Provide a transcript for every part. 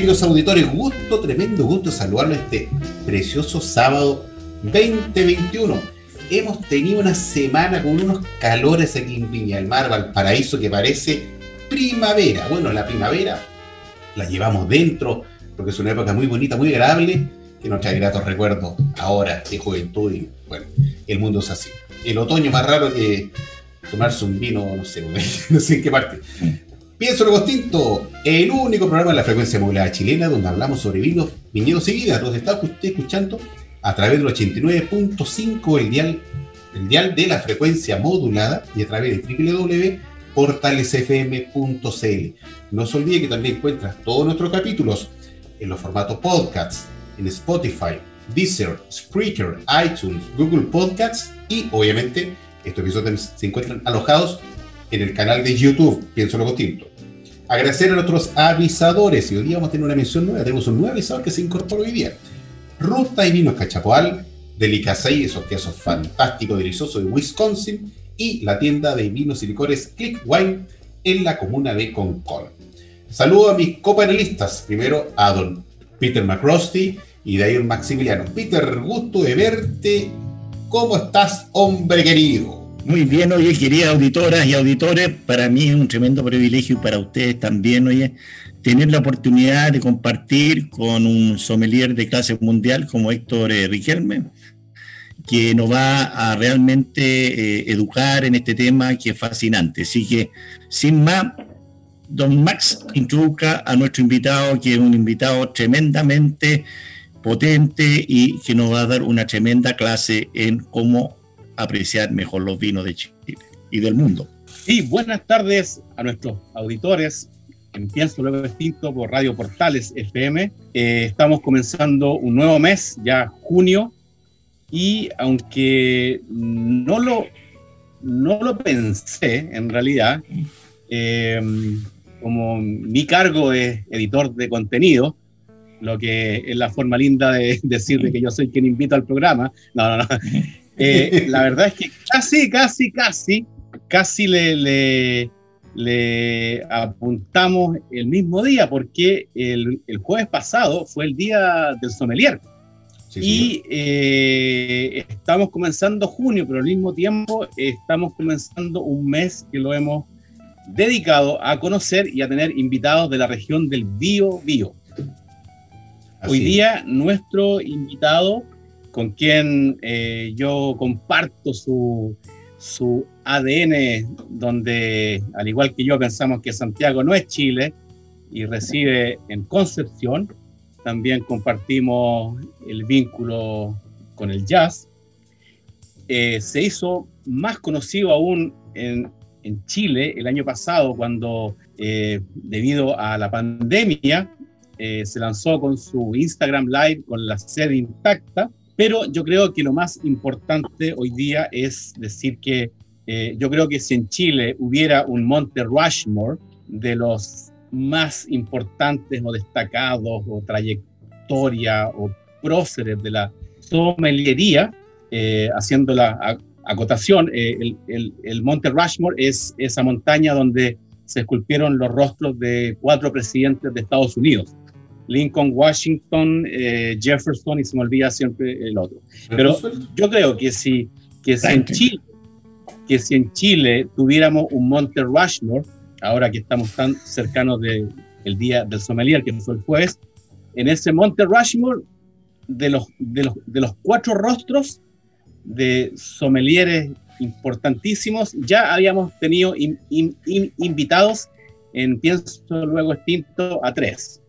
Queridos auditores. Gusto, tremendo gusto saludarlos este precioso sábado 2021. Hemos tenido una semana con unos calores aquí en Viña del Mar, Valparaíso, que parece primavera. Bueno, la primavera la llevamos dentro, porque es una época muy bonita, muy agradable, que nos trae gratos recuerdos ahora de juventud y bueno, el mundo es así. El otoño más raro que tomarse un vino, no sé, no sé en qué parte. Pienso lo distinto, el único programa de la frecuencia modulada chilena donde hablamos sobre vinos, viñedos y vidas. Los está usted escuchando a través del 89.5, el dial, el dial de la frecuencia modulada y a través de www.portalesfm.cl. No se olvide que también encuentras todos nuestros capítulos en los formatos podcasts, en Spotify, Deezer, Spreaker, iTunes, Google Podcasts y obviamente estos episodios se encuentran alojados en el canal de YouTube, Pienso lo Tinto. Agradecer a nuestros avisadores y hoy día vamos a tener una mención nueva, tenemos un nuevo avisador que se incorporó hoy día. Ruta y Vinos Cachapoal, Delicacey, esos quesos fantásticos, deliciosos de Wisconsin, y la tienda de vinos y licores Click Wine en la comuna de Concord. Saludo a mis copanelistas, primero a don Peter McRosty y de ahí Maximiliano. Peter, gusto de verte. ¿Cómo estás, hombre querido? Muy bien, oye, queridas auditoras y auditores, para mí es un tremendo privilegio y para ustedes también, oye, tener la oportunidad de compartir con un sommelier de clase mundial como Héctor eh, Riquelme, que nos va a realmente eh, educar en este tema que es fascinante. Así que, sin más, don Max introduzca a nuestro invitado, que es un invitado tremendamente potente y que nos va a dar una tremenda clase en cómo apreciar mejor los vinos de Chile y del mundo. Y buenas tardes a nuestros auditores en Pienso Luego Distinto por Radio Portales FM. Eh, estamos comenzando un nuevo mes, ya junio, y aunque no lo, no lo pensé en realidad, eh, como mi cargo es editor de contenido, lo que es la forma linda de decir que yo soy quien invita al programa. No, no, no. Eh, la verdad es que casi, casi, casi, casi le, le, apuntamos el mismo día, porque el, el, jueves pasado fue el día del sommelier. y eh, estamos comenzando junio, pero al mismo tiempo estamos comenzando un mes que lo hemos dedicado a conocer y a tener invitados de la región del Bio Bio. Hoy día nuestro invitado con quien eh, yo comparto su, su ADN, donde al igual que yo pensamos que Santiago no es Chile y recibe en Concepción, también compartimos el vínculo con el jazz. Eh, se hizo más conocido aún en, en, Chile el año pasado cuando eh, debido a la pandemia se lanzó con su Instagram Live con la sede intacta pero yo creo que lo más importante hoy día es decir que eh, yo creo que si en Chile hubiera un Monte Rushmore de los más importantes o destacados o trayectoria o próceres de la sommeliería, eh, haciendo la acotación, eh, el, el, el, Monte Rushmore es esa montaña donde se esculpieron los rostros de cuatro presidentes de Estados Unidos. Lincoln, Washington, eh, Jefferson y se me olvida siempre el otro. Pero yo creo que si, que si en Chile, que si en Chile tuviéramos un Monte Rushmore, ahora que estamos tan cercanos del día del sommelier, que fue el jueves, en ese Monte Rushmore, de los, de los, de los cuatro rostros de sommeliers importantísimos. Ya habíamos tenido invitados en Pienso Luego Extinto a tres.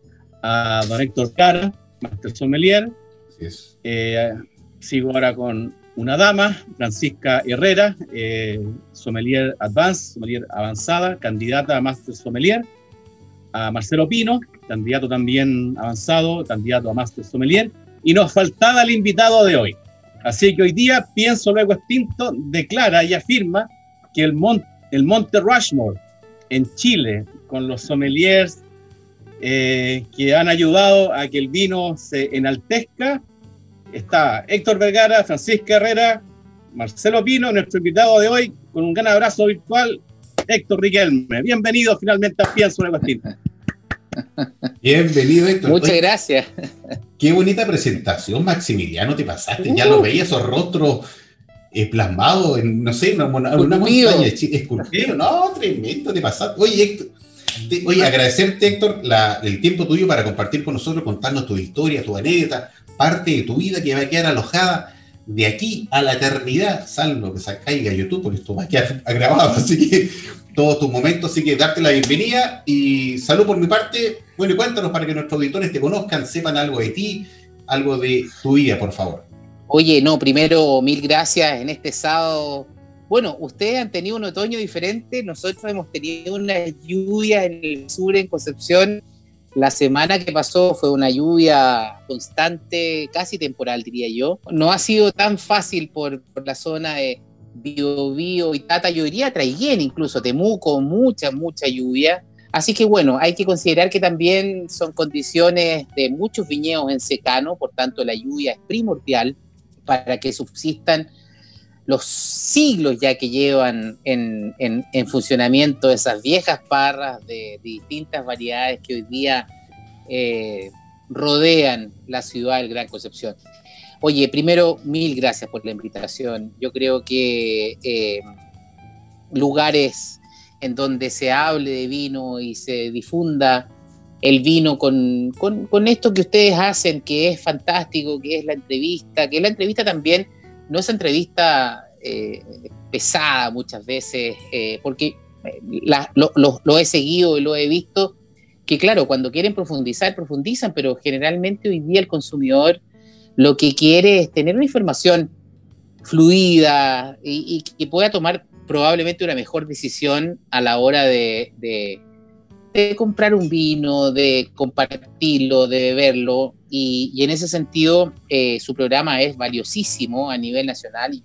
A don Héctor Cara, Master Sommelier. Eh, sigo ahora con una dama, Francisca Herrera, eh, Sommelier Advanced, Sommelier Avanzada, candidata a Master Sommelier. A Marcelo Pino, candidato también avanzado, candidato a Master Sommelier. Y nos faltaba el invitado de hoy. Así que hoy día Pienso Luego Extinto declara y afirma que el, el Monte Rushmore en Chile, con los sommeliers eh, que han ayudado a que el vino se enaltezca, está Héctor Vergara, Francisca Herrera, Marcelo Pino, nuestro invitado de hoy, con un gran abrazo virtual, Héctor Riquelme. Bienvenido finalmente a Pienso Luego Extinto. Bienvenido, Héctor. Muchas gracias. Qué bonita presentación, Maximiliano, te pasaste. Ya lo veía, esos rostros eh, plasmados en, no sé, una, una, montaña esculpido. No, tremendo, te pasaste. Oye, Héctor, oye, agradecerte, Héctor, el tiempo tuyo para compartir con nosotros, contarnos tu historia, tu anécdota, parte de tu vida que va a quedar alojada de aquí a la eternidad, salvo que se caiga YouTube, porque esto va a quedar grabado, así que todos tus momentos, así que darte la bienvenida y salud por mi parte. Bueno, y cuéntanos para que nuestros auditores te conozcan, sepan algo de ti, algo de tu vida, por favor. Oye, no, primero mil gracias en este sábado. Bueno, ustedes han tenido un otoño diferente, nosotros hemos tenido una lluvia en el sur, en Concepción. La semana que pasó fue una lluvia constante, casi temporal, diría yo. No ha sido tan fácil por, por la zona de Bio, Bio y Tata, yo diría Traiguén incluso, Temuco, mucha, mucha lluvia. Así que bueno, hay que considerar que también son condiciones de muchos viñedos en secano, por tanto la lluvia es primordial para que subsistan los siglos ya que llevan en, funcionamiento esas viejas parras de, distintas variedades que hoy día eh, rodean la ciudad del Gran Concepción. Oye, primero, mil gracias por la invitación. Yo creo que eh, lugares en donde se hable de vino y se difunda el vino con, esto que ustedes hacen, que es fantástico, que es la entrevista, que la entrevista también no es entrevista eh, pesada muchas veces, eh, porque lo, lo, he seguido y lo he visto, que claro, cuando quieren profundizar, profundizan, pero generalmente hoy día el consumidor lo que quiere es tener una información fluida y, que pueda tomar probablemente una mejor decisión a la hora de, comprar un vino, de compartirlo, de beberlo. Y, en ese sentido, eh, su programa es valiosísimo a nivel nacional. Y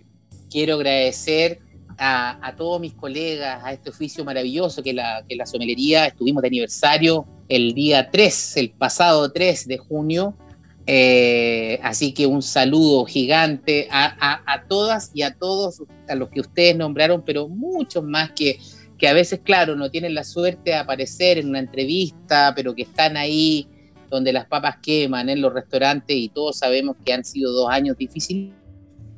quiero agradecer a, todos mis colegas, a este oficio maravilloso que la, que la somelería. Estuvimos de aniversario el día 3, el pasado 3 de junio, eh, así que un saludo gigante a, todas y a todos, a los que ustedes nombraron, pero muchos más que, que a veces, claro, no tienen la suerte de aparecer en una entrevista, pero que están ahí donde las papas queman en los restaurantes y todos sabemos que han sido dos años difíciles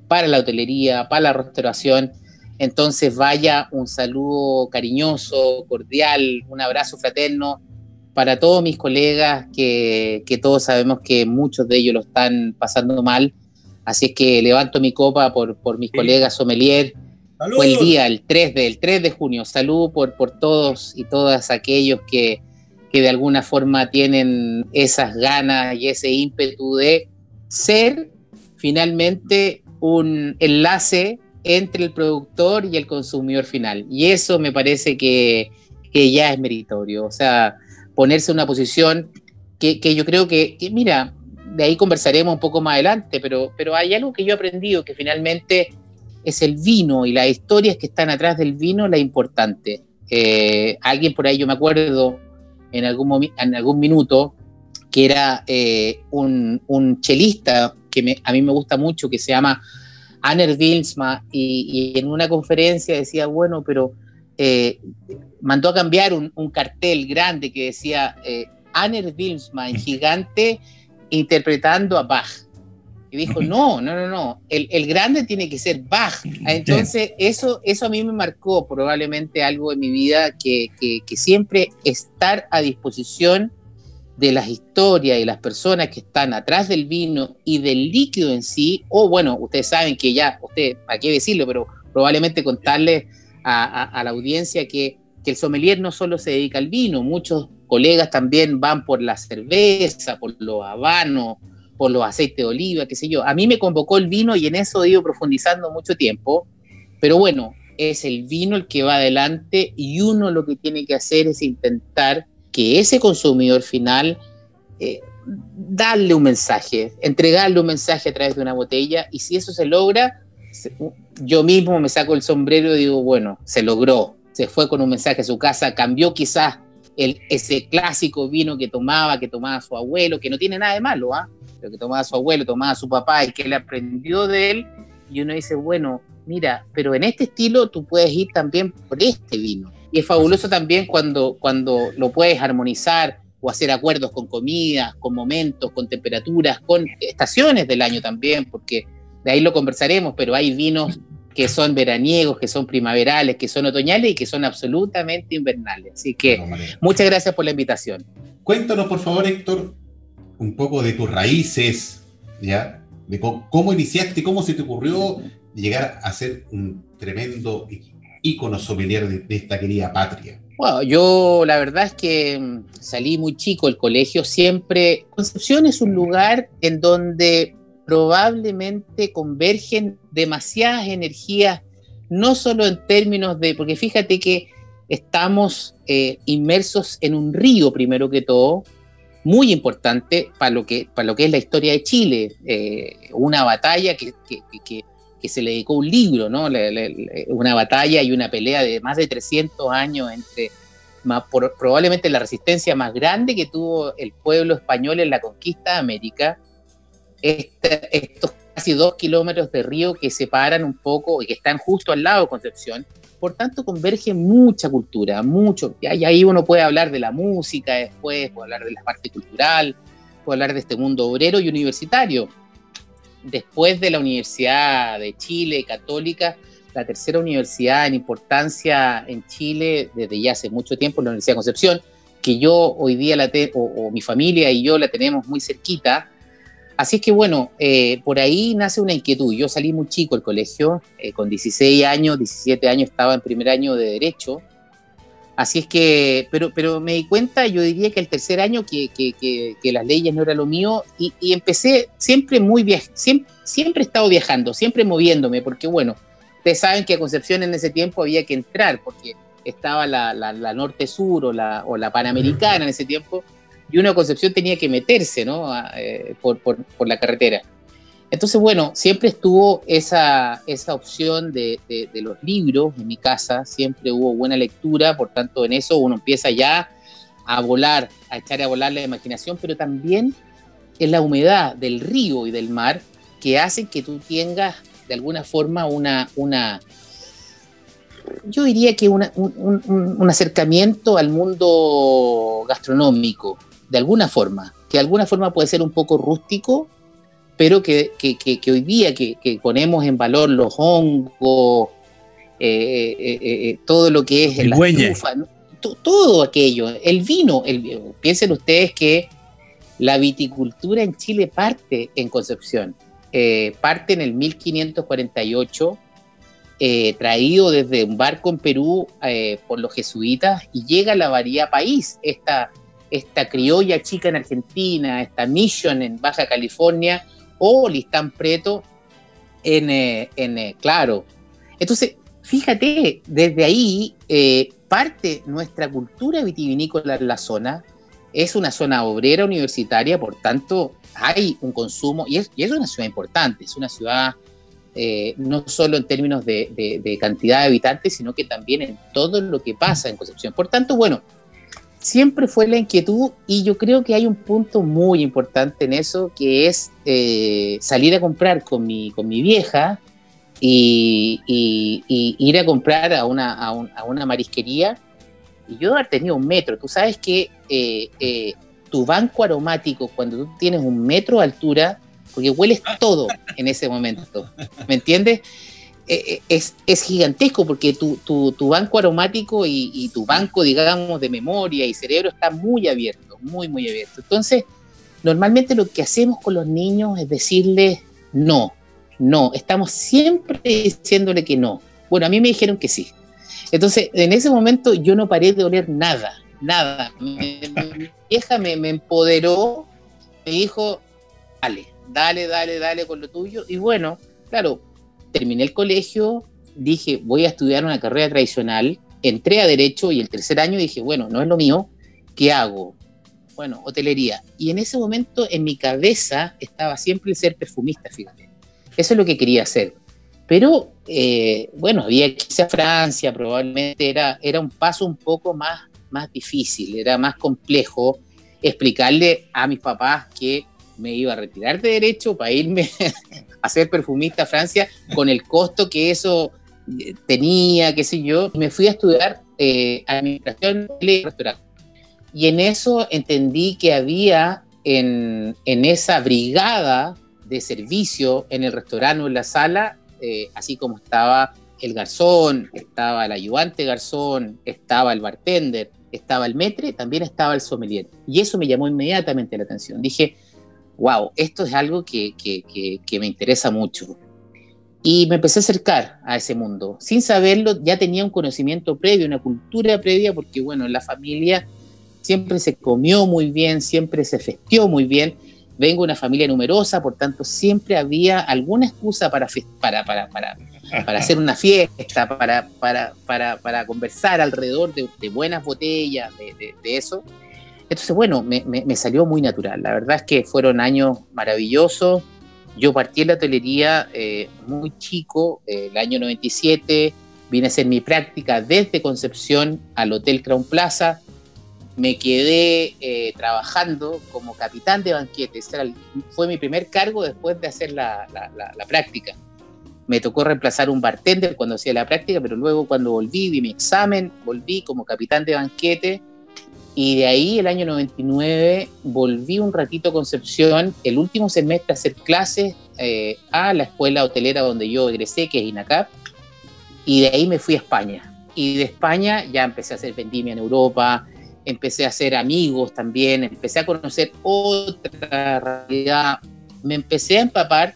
para la hotelería, para la restauración. Entonces vaya un saludo cariñoso, cordial, un abrazo fraterno para todos mis colegas, que, todos sabemos que muchos de ellos lo están pasando mal. Así es que levanto mi copa por, por mis colegas sommelier. Fue el día, el 3 de, 3 de junio. Salud por, por todos y todas aquellos que, que de alguna forma tienen esas ganas y ese ímpetu de ser finalmente un enlace entre el productor y el consumidor final. Y eso me parece que, que ya es meritorio. O sea, ponerse en una posición que, yo creo que, mira, de ahí conversaremos un poco más adelante, pero, pero hay algo que yo he aprendido que finalmente es el vino y las historias que están atrás del vino la importante. Eh, alguien por ahí, yo me acuerdo en algún, en algún minuto, que era eh, un, un, chelista que a mí me gusta mucho, que se llama Aner Wilsma, y, y en una conferencia decía, bueno, pero eh, mandó a cambiar un, cartel grande que decía eh, Anner Wilmsman, gigante, interpretando a Bach. Y dijo, no, no, no, no, el, grande tiene que ser Bach. Entonces, eso, eso a mí me marcó probablemente algo en mi vida, que, que, siempre estar a disposición de las historias y las personas que están atrás del vino y del líquido en sí, o bueno, ustedes saben que ya, usted, ¿para qué decirlo? Pero probablemente contarle a, la audiencia que, que, el sommelier no solo se dedica al vino, muchos colegas también van por la cerveza, por los habanos, por los aceites de oliva, qué sé yo. A mí me convocó el vino y en eso he ido profundizando mucho tiempo, pero bueno, es el vino el que va adelante y uno lo que tiene que hacer es intentar que ese consumidor final eh, darle un mensaje, entregarle un mensaje a través de una botella y si eso se logra, yo mismo me saco el sombrero y digo, bueno, se logró, se fue con un mensaje a su casa, cambió quizás el, ese clásico vino que tomaba, que tomaba su abuelo, que no tiene nada de malo, ¿ah? Lo que tomaba su abuelo, tomaba su papá y que le aprendió de él, y uno dice, bueno, mira, pero en este estilo tú puedes ir también por este vino. Y es fabuloso también cuando, cuando lo puedes armonizar o hacer acuerdos con comidas, con momentos, con temperaturas, con estaciones del año también, porque de ahí lo conversaremos, pero hay vinos que son veraniegos, que son primaverales, que son otoñales y que son absolutamente invernales. Así que muchas gracias por la invitación. Cuéntanos, por favor, Héctor, un poco de tus raíces, ¿ya? De cómo, iniciaste, cómo se te ocurrió llegar a ser un tremendo ícono sommelier de, esta querida patria. Bueno, yo la verdad es que mm, salí muy chico del colegio, siempre Concepción es un lugar en donde probablemente convergen demasiadas energías, no solo en términos de, porque fíjate que estamos eh, inmersos en un río primero que todo, muy importante para lo que, para lo que es la historia de Chile, eh, una batalla que, se le dedicó un libro, ¿no? una batalla y una pelea de más de 300 años entre probablemente la resistencia más grande que tuvo el pueblo español en la conquista de América, estos casi dos kilómetros de río que separan un poco y que están justo al lado de Concepción, por tanto, converge mucha cultura, mucho. Y ahí uno puede hablar de la música después, puede hablar de la parte cultural, puede hablar de este mundo obrero y universitario. Después de la Universidad de Chile, católica, la tercera universidad en importancia en Chile desde ya hace mucho tiempo, la Universidad de Concepción, que yo hoy día la tengo, o mi familia y yo la tenemos muy cerquita, Así es que bueno, eh, por ahí nace una inquietud. Yo salí muy chico del colegio, eh, con 16 años, 17 años estaba en primer año de Derecho. Así es que, pero, pero me di cuenta, yo diría que el tercer año que, que, que, las leyes no era lo mío y, empecé siempre muy viaje, siempre, siempre he estado viajando, siempre moviéndome, porque bueno, ustedes saben que a Concepción en ese tiempo había que entrar, porque estaba la, la, la norte-sur o la, o la panamericana en ese tiempo y una Concepción tenía que meterse ¿no? Eh, por, por, la carretera. Entonces, bueno, siempre estuvo esa, esa opción de, de, los libros en mi casa, siempre hubo buena lectura, por tanto en eso uno empieza ya a volar, a echar a volar la imaginación, pero también es la humedad del río y del mar que hacen que tú tengas de alguna forma una, una yo diría que un, un, acercamiento al mundo gastronómico, de alguna forma, que de alguna forma puede ser un poco rústico, pero que, hoy día que, ponemos en valor los hongos, eh, eh, eh, todo lo que es el la todo aquello, el vino, el, piensen ustedes que la viticultura en Chile parte en Concepción, parte en el 1548, traído desde un barco en Perú por los jesuitas y llega a la Bahía País, esta esta criolla chica en Argentina, esta Mission en Baja California o Listán Preto en, eh, en eh, Claro. Entonces, fíjate, desde ahí eh, parte nuestra cultura vitivinícola en la zona. Es una zona obrera universitaria, por tanto, hay un consumo, y es, es una ciudad importante, es una ciudad no solo en términos de, de cantidad de habitantes, sino que también en todo lo que pasa en Concepción. Por tanto, bueno, siempre fue la inquietud y yo creo que hay un punto muy importante en eso, que es eh, salir a comprar con mi, con mi vieja y, ir a comprar a una, a, una marisquería y yo haber tenido un metro. Tú sabes que eh, eh, tu banco aromático, cuando tú tienes un metro de altura, porque hueles todo en ese momento, ¿me entiendes? Eh, eh, es, gigantesco porque tu, banco aromático y, tu banco, digamos, de memoria y cerebro está muy abierto, muy, muy abierto. Entonces, normalmente lo que hacemos con los niños es decirles no, no, estamos siempre diciéndole que no. Bueno, a mí me dijeron que sí. Entonces, en ese momento yo no paré de oler nada, nada. Mi, vieja me, me, empoderó, me dijo, dale, dale, dale, dale con lo tuyo. Y bueno, claro, terminé el colegio, dije, voy a estudiar una carrera tradicional, entré a Derecho y el tercer año dije, bueno, no es lo mío, ¿qué hago? Bueno, hotelería. Y en ese momento en mi cabeza estaba siempre el ser perfumista, fíjate. Eso es lo que quería hacer. Pero eh, bueno, había que irse a Francia, probablemente era, era un paso un poco más, más difícil, era más complejo explicarle a mis papás que me iba a retirar de derecho para irme a ser perfumista a Francia con el costo que eso eh, tenía, qué sé yo. Me fui a estudiar eh, administración y restaurante. Y en eso entendí que había en, en, esa brigada de servicio en el restaurante o en la sala, eh, así como estaba el garzón, estaba el ayudante garzón, estaba el bartender, estaba el metre, también estaba el sommelier. Y eso me llamó inmediatamente la atención. Dije, wow, esto es algo que, que, que, que me interesa mucho. Y me empecé a acercar a ese mundo. Sin saberlo, ya tenía un conocimiento previo, una cultura previa, porque bueno, en la familia siempre se comió muy bien, siempre se festió muy bien. Vengo de una familia numerosa, por tanto siempre había alguna excusa para, para, para, para, para hacer una fiesta, para, para, para, para conversar alrededor de, de buenas botellas, de, de, de, eso. Entonces, bueno, me, me, me, salió muy natural. La verdad es que fueron años maravillosos. Yo partí en la hotelería eh, muy chico, eh, el año 97, vine a hacer mi práctica desde Concepción al Hotel Crown Plaza me quedé eh, trabajando como capitán de banquetes. Era, fue mi primer cargo después de hacer la, la, la, la, práctica. Me tocó reemplazar un bartender cuando hacía la práctica, pero luego cuando volví, vi mi examen, volví como capitán de banquete. Y de ahí, el año 99, volví un ratito a Concepción, el último semestre a hacer clases eh, a la escuela hotelera donde yo egresé, que es INACAP. Y de ahí me fui a España. Y de España ya empecé a hacer vendimia en Europa, empecé a hacer amigos también, empecé a conocer otra realidad, me empecé a empapar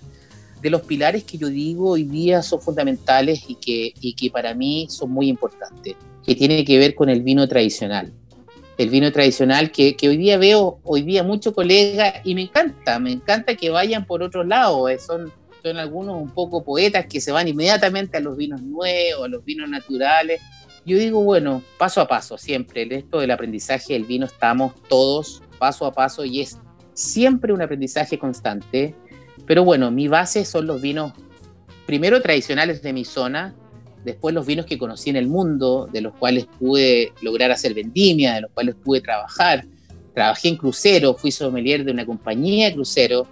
de los pilares que yo digo hoy día son fundamentales y que, y que para mí son muy importantes, que tiene que ver con el vino tradicional. El vino tradicional que, hoy día veo, hoy día muchos colegas, y me encanta, me encanta que vayan por otro lado, eh, son, son algunos un poco poetas que se van inmediatamente a los vinos nuevos, a los vinos naturales, yo digo, bueno, paso a paso, siempre. En esto del aprendizaje del vino estamos todos paso a paso y es siempre un aprendizaje constante. Pero bueno, mi base son los vinos, primero tradicionales de mi zona, después los vinos que conocí en el mundo, de los cuales pude lograr hacer vendimia, de los cuales pude trabajar. Trabajé en crucero, fui sommelier de una compañía de crucero.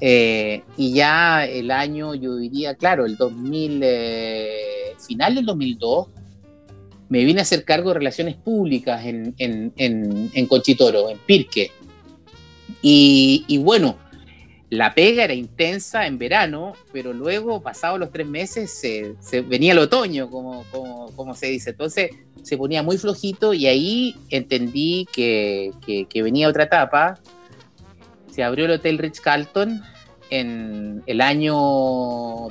Eh, y ya el año, yo diría, claro, el 2000, eh, final del 2002, me vine a hacer cargo de relaciones públicas en, en, en, en Conchitoro, en Pirque. Y, y, bueno, la pega era intensa en verano, pero luego, pasados los tres meses, se, se venía el otoño, como, como, como, se dice. Entonces se ponía muy flojito y ahí entendí que, que, venía otra etapa. Se abrió el Hotel Ritz Carlton en el año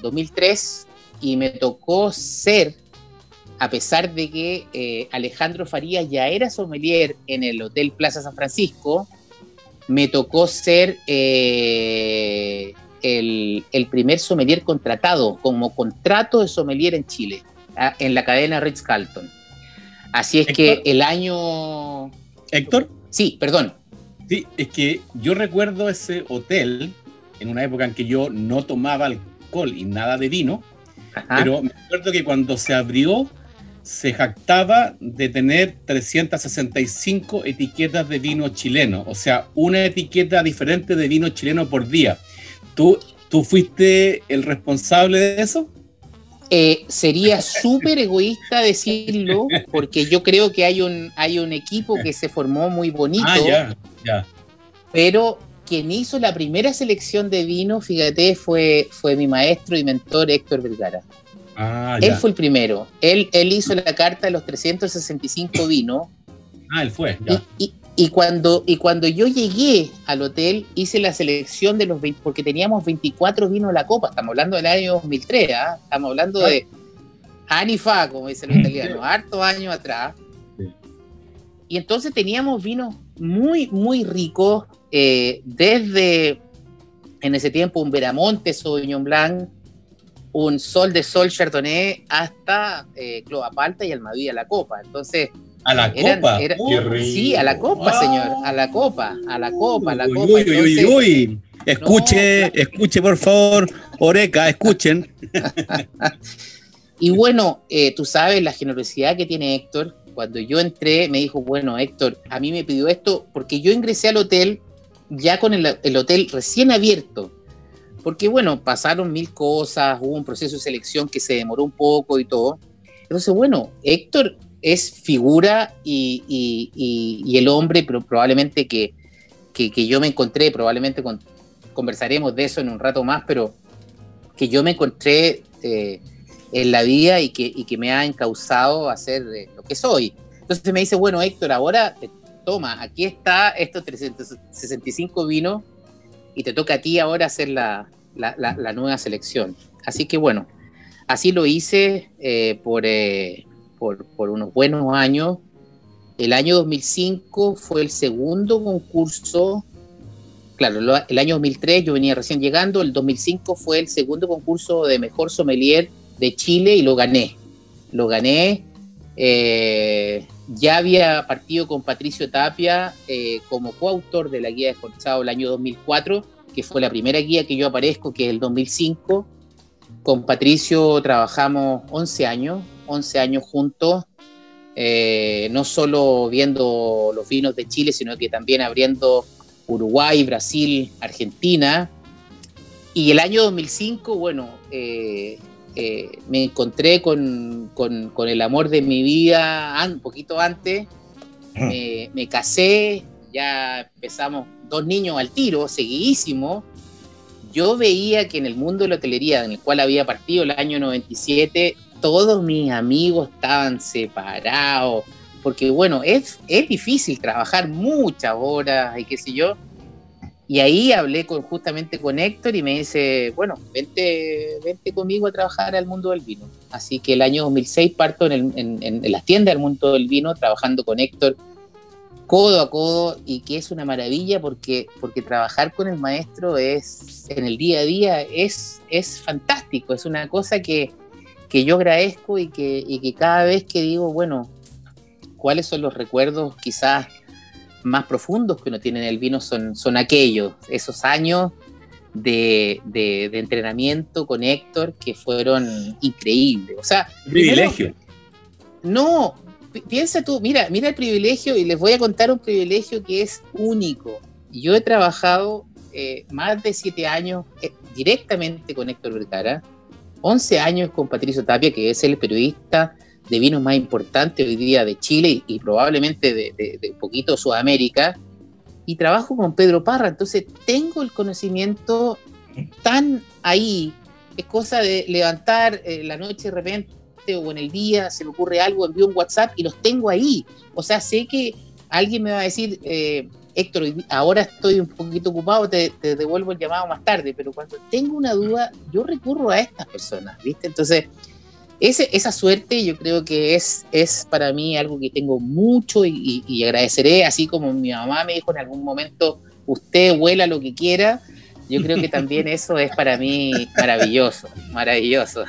2003 y me tocó ser a pesar de que eh, Alejandro Farías ya era sommelier en el Hotel Plaza San Francisco, me tocó ser eh, el, el, primer sommelier contratado como contrato de sommelier en Chile, en la cadena Ritz Carlton. Así es ¿Héctor? que el año... Héctor. Sí, perdón. Sí, es que yo recuerdo ese hotel en una época en que yo no tomaba alcohol y nada de vino, Ajá. pero me acuerdo que cuando se abrió se jactaba de tener 365 etiquetas de vino chileno, o sea, una etiqueta diferente de vino chileno por día. ¿Tú, tú fuiste el responsable de eso? Eh, sería súper egoísta decirlo, porque yo creo que hay un, hay un equipo que se formó muy bonito. Ah, ya, ya. Pero quien hizo la primera selección de vino, fíjate, fue, fue mi maestro y mentor Héctor Vergara. Ah, él fue el primero. Él, él hizo la carta de los 365 vinos. Ah, él fue. Y, y, y, cuando, y cuando yo llegué al hotel, hice la selección de los 20, porque teníamos 24 vinos a la copa. Estamos hablando del año 2003, ¿eh? Estamos hablando de. Anifa, como dicen los italianos, hartos años atrás. Y entonces teníamos vinos muy, muy ricos, eh, desde en ese tiempo un Veramonte Sauvignon Blanc, un Sol de Sol Chardonnay, hasta eh, Clovapalta y Almadía la Copa. Entonces, a la copa. sí, a la copa, señor. A la copa, a la copa, a la copa. Uy, uy, uy, Escuche, escuche, por favor. Oreca, escuchen. y bueno, eh, tú sabes la generosidad que tiene Héctor. Cuando yo entré, me dijo, bueno, Héctor, a mí me pidió esto porque yo ingresé al hotel ya con el, el hotel recién abierto. Porque bueno, pasaron mil cosas, hubo un proceso de selección que se demoró un poco y todo. Entonces, bueno, Héctor es figura y, el hombre, pero probablemente que, que, yo me encontré, probablemente conversaremos de eso en un rato más, pero que yo me encontré eh, en la vida y que, que me ha encausado a ser eh, lo que soy. Entonces me dice, bueno, Héctor, ahora toma, aquí está estos 365 vinos y te toca a ti ahora hacer la, la, nueva selección. Así que bueno, así lo hice eh, por, por, unos buenos años. El año 2005 fue el segundo concurso. Claro, el año 2003 yo venía recién llegando, el 2005 fue el segundo concurso de mejor sommelier de Chile y lo gané. Lo gané. Eh, ya había partido con Patricio Tapia eh, como coautor de la guía de Esforzado el año 2004, que fue la primera guía que yo aparezco, que es el 2005. Con Patricio trabajamos 11 años, 11 años juntos, eh, no solo viendo los vinos de Chile, sino que también abriendo Uruguay, Brasil, Argentina. Y el año 2005, bueno, eh, eh, me encontré con, el amor de mi vida un poquito antes. Me, me, casé, ya empezamos dos niños al tiro, seguidísimo. Yo veía que en el mundo de la hotelería, en el cual había partido el año 97, todos mis amigos estaban separados, porque bueno, es, es difícil trabajar muchas horas y qué sé yo. Y ahí hablé con, justamente con Héctor y me dice, bueno, vente, vente conmigo a trabajar al mundo del vino. Así que el año 2006 parto en, en, en las tiendas del mundo del vino trabajando con Héctor codo a codo y que es una maravilla porque, porque trabajar con el maestro es en el día a día es, es fantástico, es una cosa que, que yo agradezco y que, y que cada vez que digo, bueno, cuáles son los recuerdos quizás más profundos que uno tiene en el vino son, son aquellos, esos años de, de, entrenamiento con Héctor que fueron increíbles. O sea, privilegio. no, piensa tú, mira, mira el privilegio y les voy a contar un privilegio que es único. Yo he trabajado eh, más de siete años eh, directamente con Héctor Vergara 11 años con Patricio Tapia, que es el periodista de vinos más importante hoy día de Chile y, probablemente de, un poquito Sudamérica, y trabajo con Pedro Parra, entonces tengo el conocimiento tan ahí, es cosa de levantar eh, la noche de repente o en el día, se me ocurre algo, envío un WhatsApp y los tengo ahí, o sea, sé que alguien me va a decir, eh, Héctor, ahora estoy un poquito ocupado, te, devuelvo el llamado más tarde, pero cuando tengo una duda, yo recurro a estas personas, ¿viste? Entonces, esa suerte yo creo que es, es para mí algo que tengo mucho y, agradeceré, así como mi mamá me dijo en algún momento, usted vuela lo que quiera, yo creo que también eso es para mí maravilloso, maravilloso.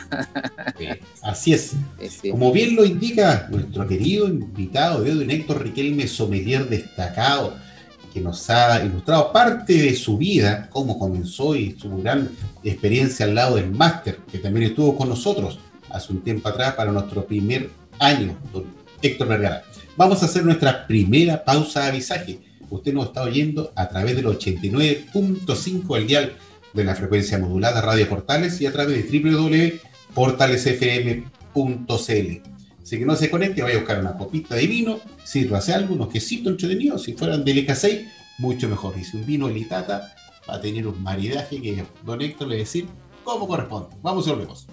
así es. Como bien lo indica nuestro querido invitado, Edwin Héctor Riquelme, sommelier destacado, que nos ha ilustrado parte de su vida, cómo comenzó y su gran experiencia al lado del máster, que también estuvo con nosotros hace un tiempo atrás para nuestro primer año, don Héctor Vergara. Vamos a hacer nuestra primera pausa de avisaje. Usted nos está oyendo a través del 89.5 el dial de la frecuencia modulada Radio Portales y a través de www.portalesfm.cl. Así que no se conecte, vaya a buscar una copita de vino, sírvase algo, unos quesitos entretenidos, si fueran de Lecasey, mucho mejor. Y un vino litata, va a tener un maridaje que don Héctor le decir cómo corresponde. Vamos y volvemos.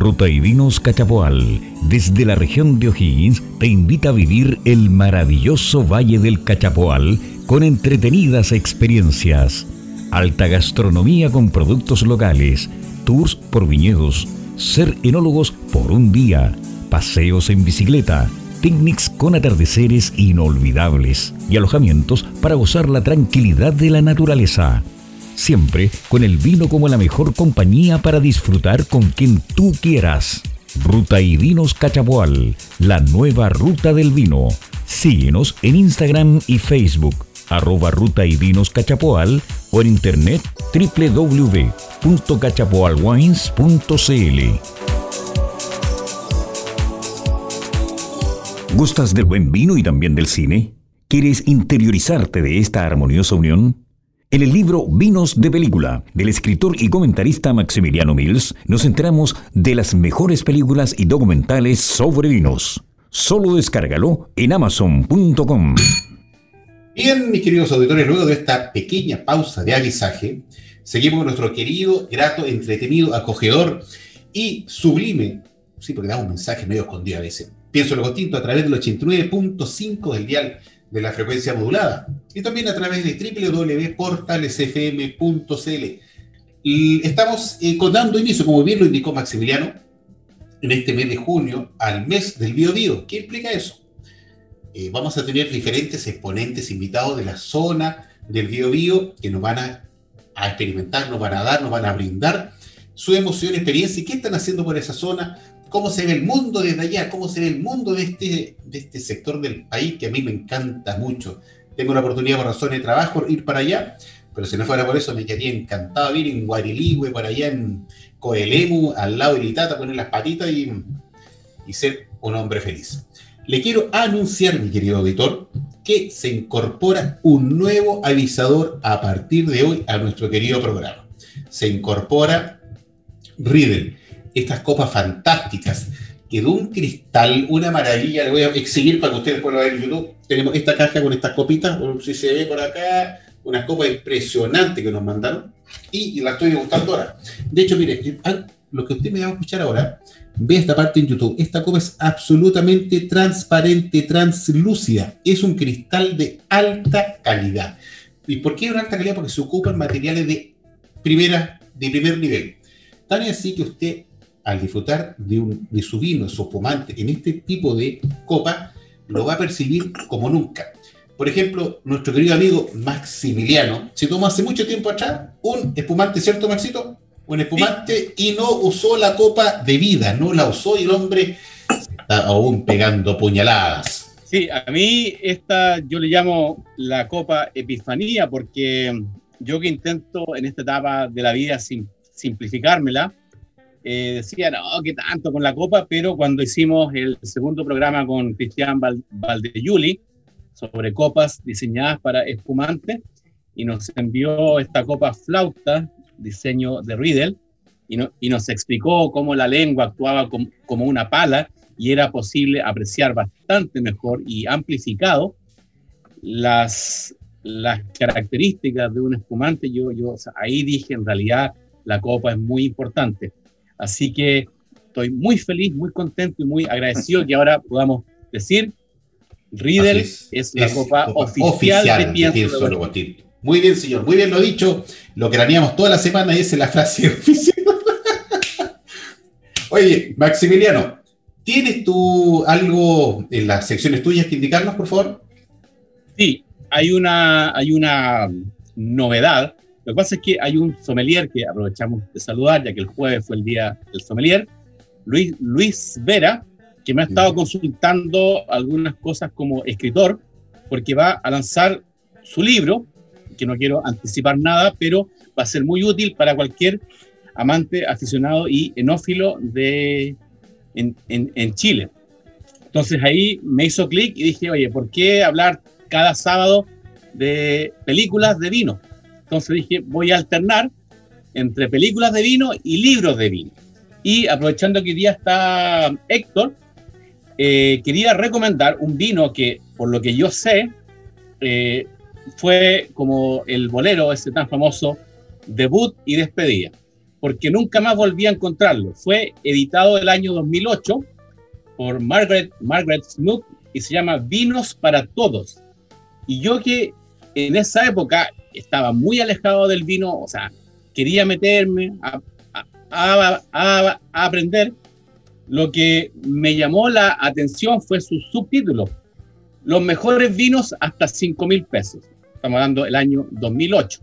Ruta y Vinos Cachapoal, desde la región de O'Higgins, te invita a vivir el maravilloso Valle del Cachapoal con entretenidas experiencias, alta gastronomía con productos locales, tours por viñedos, ser enólogos por un día, paseos en bicicleta, picnics con atardeceres inolvidables y alojamientos para gozar la tranquilidad de la naturaleza. Siempre con el vino como la mejor compañía para disfrutar con quien tú quieras. Ruta y Vinos Cachapoal, la nueva ruta del vino. Síguenos en Instagram y Facebook, arroba Ruta y Vinos Cachapoal o en internet www.cachapoalwines.cl. ¿Gustas del buen vino y también del cine? ¿Quieres interiorizarte de esta armoniosa unión? En el libro Vinos de Película, del escritor y comentarista Maximiliano Mills, nos enteramos de las mejores películas y documentales sobre vinos. Solo descárgalo en amazon.com. Bien, mis queridos auditores, luego de esta pequeña pausa de avisaje, seguimos con nuestro querido, grato, entretenido, acogedor y sublime, sí, porque da un mensaje medio escondido a veces, Pienso lo distinto a través del 89.5 del dial de la frecuencia modulada y también a través de www.portalesfm.cl. Estamos eh, dando inicio, como bien lo indicó Maximiliano, en este mes de junio al mes del Bio, ¿Qué implica eso? Eh, vamos a tener diferentes exponentes invitados de la zona del Bio, que nos van a, a experimentar, nos van a dar, nos van a brindar su emoción, experiencia y qué están haciendo por esa zona, cómo se ve el mundo desde allá, cómo se ve el mundo de este, de este sector del país que a mí me encanta mucho. Tengo la oportunidad por razones de trabajo ir para allá, pero si no fuera por eso me quedaría encantado ir en Guariligüe, para allá en Coelemu, al lado de Litata, poner las patitas y, y ser un hombre feliz. Le quiero anunciar, mi querido auditor, que se incorpora un nuevo avisador a partir de hoy a nuestro querido programa. Se incorpora Riddle estas copas fantásticas, que de un cristal, una maravilla, le voy a exhibir para que ustedes puedan ver en YouTube. Tenemos esta caja con estas copitas, si se ve por acá, una copa impresionante que nos mandaron, y, la estoy degustando ahora. De hecho, mire, lo que usted me va a escuchar ahora, ve esta parte en YouTube. Esta copa es absolutamente transparente, translúcida. Es un cristal de alta calidad. ¿Y por qué de alta calidad? Porque se ocupan materiales de primera, de primer nivel. Tan así que usted al disfrutar de, su vino, su espumante, en este tipo de copa, lo va a percibir como nunca. Por ejemplo, nuestro querido amigo Maximiliano se tomó hace mucho tiempo atrás un espumante, ¿cierto, Maxito? Un espumante y no usó la copa de vida, no la usó y el hombre está aún pegando puñaladas. Sí, a mí esta yo le llamo la copa epifanía porque yo que intento en esta etapa de la vida simplificármela, eh, decía, no, qué tanto con la copa, pero cuando hicimos el segundo programa con Cristian Valdeyuli sobre copas diseñadas para espumantes, y nos envió esta copa flauta, diseño de Riedel, y, y nos explicó cómo la lengua actuaba como una pala y era posible apreciar bastante mejor y amplificado las, las características de un espumante. Yo, yo ahí dije, en realidad, la copa es muy importante. Así que estoy muy feliz, muy contento y muy agradecido que ahora podamos decir, Riedel es, la copa, oficial, de Pienso, Muy bien, señor, muy bien lo dicho. Lo craneamos toda la semana y esa es la frase oficial. Oye, Maximiliano, ¿tienes tú algo en las secciones tuyas que indicarnos, por favor? Sí, hay una, hay una novedad lo que pasa es que hay un sommelier que aprovechamos de saludar, ya que el jueves fue el día del sommelier, Luis, Luis Vera, que me ha estado consultando algunas cosas como escritor, porque va a lanzar su libro, que no quiero anticipar nada, pero va a ser muy útil para cualquier amante, aficionado y enófilo de, en, en, en Chile. Entonces ahí me hizo clic y dije, oye, ¿por qué hablar cada sábado de películas de vino? Entonces dije, voy a alternar entre películas de vino y libros de vino. Y aprovechando que hoy día está Héctor, eh, quería recomendar un vino que, por lo que yo sé, eh, fue como el bolero ese tan famoso, debut y despedida, porque nunca más volví a encontrarlo. Fue editado el año 2008 por Margaret, Margaret Snook y se llama Vinos para Todos. Y yo que en esa época estaba muy alejado del vino, o sea, quería meterme a, aprender. Lo que me llamó la atención fue su subtítulo, los mejores vinos hasta 5 mil pesos. Estamos hablando del año 2008.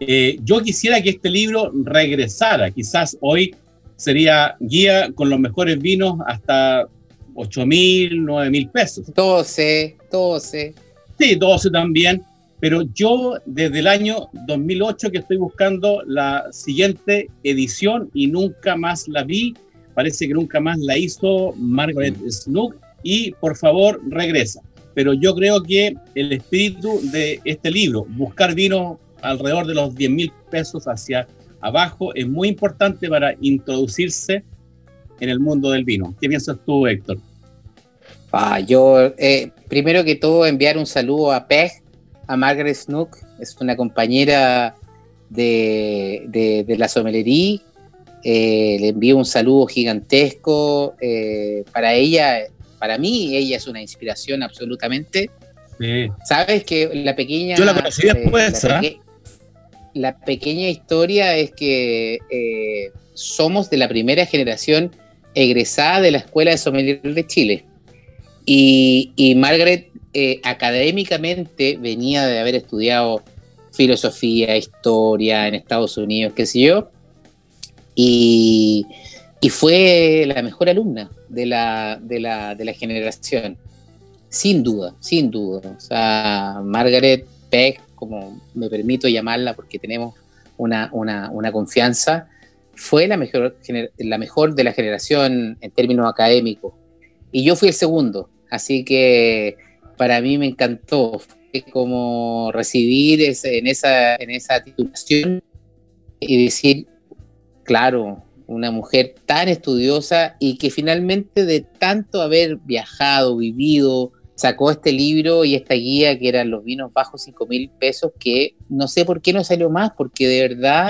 Eh, yo quisiera que este libro regresara, quizás hoy sería guía con los mejores vinos hasta 8 mil, 9 mil pesos. 12, 12. Sí, 12 también, pero yo desde el año 2008 que estoy buscando la siguiente edición y nunca más la vi, parece que nunca más la hizo Margaret mm. Snook y por favor regresa. Pero yo creo que el espíritu de este libro, buscar vinos alrededor de los 10 mil pesos hacia abajo, es muy importante para introducirse en el mundo del vino. ¿Qué piensas tú, Héctor? Ah, yo, eh, primero que todo, enviar un saludo a Peg, a Margaret Snook, es una compañera de, de, la somelería. Eh, le envío un saludo gigantesco. Eh, para ella, para mí, ella es una inspiración absolutamente. Sabes que la pequeña. Yo la conocí después, ¿ah? la pequeña historia es que eh, somos de la primera generación egresada de la Escuela de Sommelier de Chile. Y, Margaret eh, académicamente venía de haber estudiado filosofía, historia en Estados Unidos, qué sé yo, y, fue la mejor alumna de la, de la, de la generación, sin duda, sin duda. O sea, Margaret Peck como me permito llamarla porque tenemos una, confianza, fue la mejor, la mejor de la generación en términos académicos. Y yo fui el segundo, así que para mí me encantó. Fue como recibir en, esa, en esa titulación y decir, claro, una mujer tan estudiosa y que finalmente de tanto haber viajado, vivido, sacó este libro y esta guía que eran los vinos bajos 5 mil pesos, que no sé por qué no salió más, porque de verdad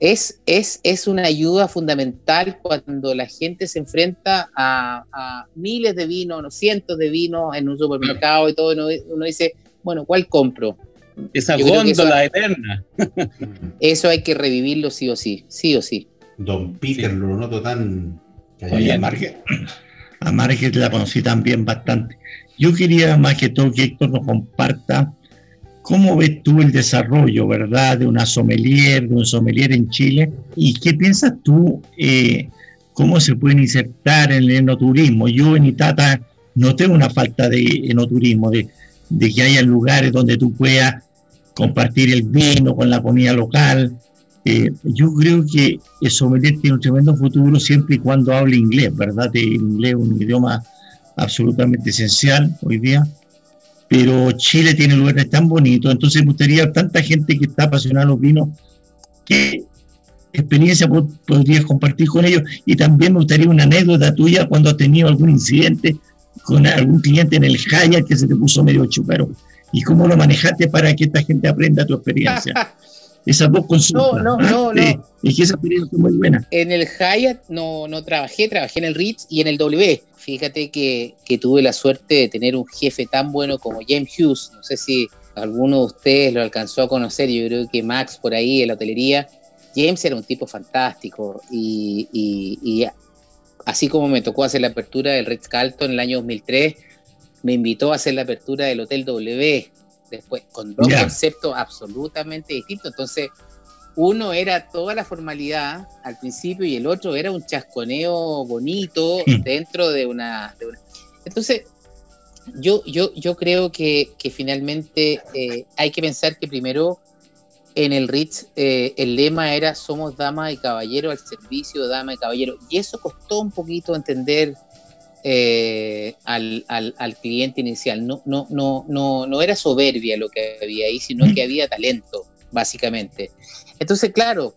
Es, es, es una ayuda fundamental cuando la gente se enfrenta a, miles de vinos, cientos de vinos en un supermercado y todo, uno, uno dice, bueno, ¿cuál compro? Esa góndola eterna. Eso hay que revivirlo sí o sí, sí o sí. Don Peter lo noto tan... Oye, a Marge, a Marge la conocí también bastante. Yo quería más que todo que Héctor nos comparta cómo ves tú el desarrollo, ¿verdad?, de una sommelier, de un sommelier en Chile, y qué piensas tú, eh, cómo se pueden insertar en el enoturismo. Yo en Itata noté una falta de enoturismo, de, que haya lugares donde tú puedas compartir el vino con la comida local. Eh, yo creo que el sommelier tiene un tremendo futuro siempre y cuando hable inglés, ¿verdad? El inglés es un idioma absolutamente esencial hoy día, pero Chile tiene lugares tan bonitos, entonces me gustaría tanta gente que está apasionada a los vinos, ¿qué experiencia podrías compartir con ellos? Y también me gustaría una anécdota tuya cuando has tenido algún incidente con algún cliente en el Hyatt que se te puso medio chupero. ¿Y cómo lo manejaste para que esta gente aprenda tu experiencia? Esas dos consultas. No, no, no, no. Es que esa experiencia fue muy buena. En el Hyatt no, no trabajé, trabajé en el Ritz y en el W. Fíjate que, que, tuve la suerte de tener un jefe tan bueno como James Hughes. No sé si alguno de ustedes lo alcanzó a conocer. Yo creo que Max por ahí en la hotelería. James era un tipo fantástico y, y, así como me tocó hacer la apertura del Ritz Carlton en el año 2003, me invitó a hacer la apertura del Hotel W después, con dos conceptos absolutamente distintos. Entonces, uno era toda la formalidad al principio y el otro era un chasconeo bonito hmm. dentro de una, Entonces, yo, yo, yo creo que, finalmente eh, hay que pensar que primero en el Ritz eh, el lema era somos dama y caballero al servicio de dama y caballero. Y eso costó un poquito entender eh, al, al, cliente inicial. No, no, no, no, no era soberbia lo que había ahí, sino que había talento, básicamente. Entonces, claro,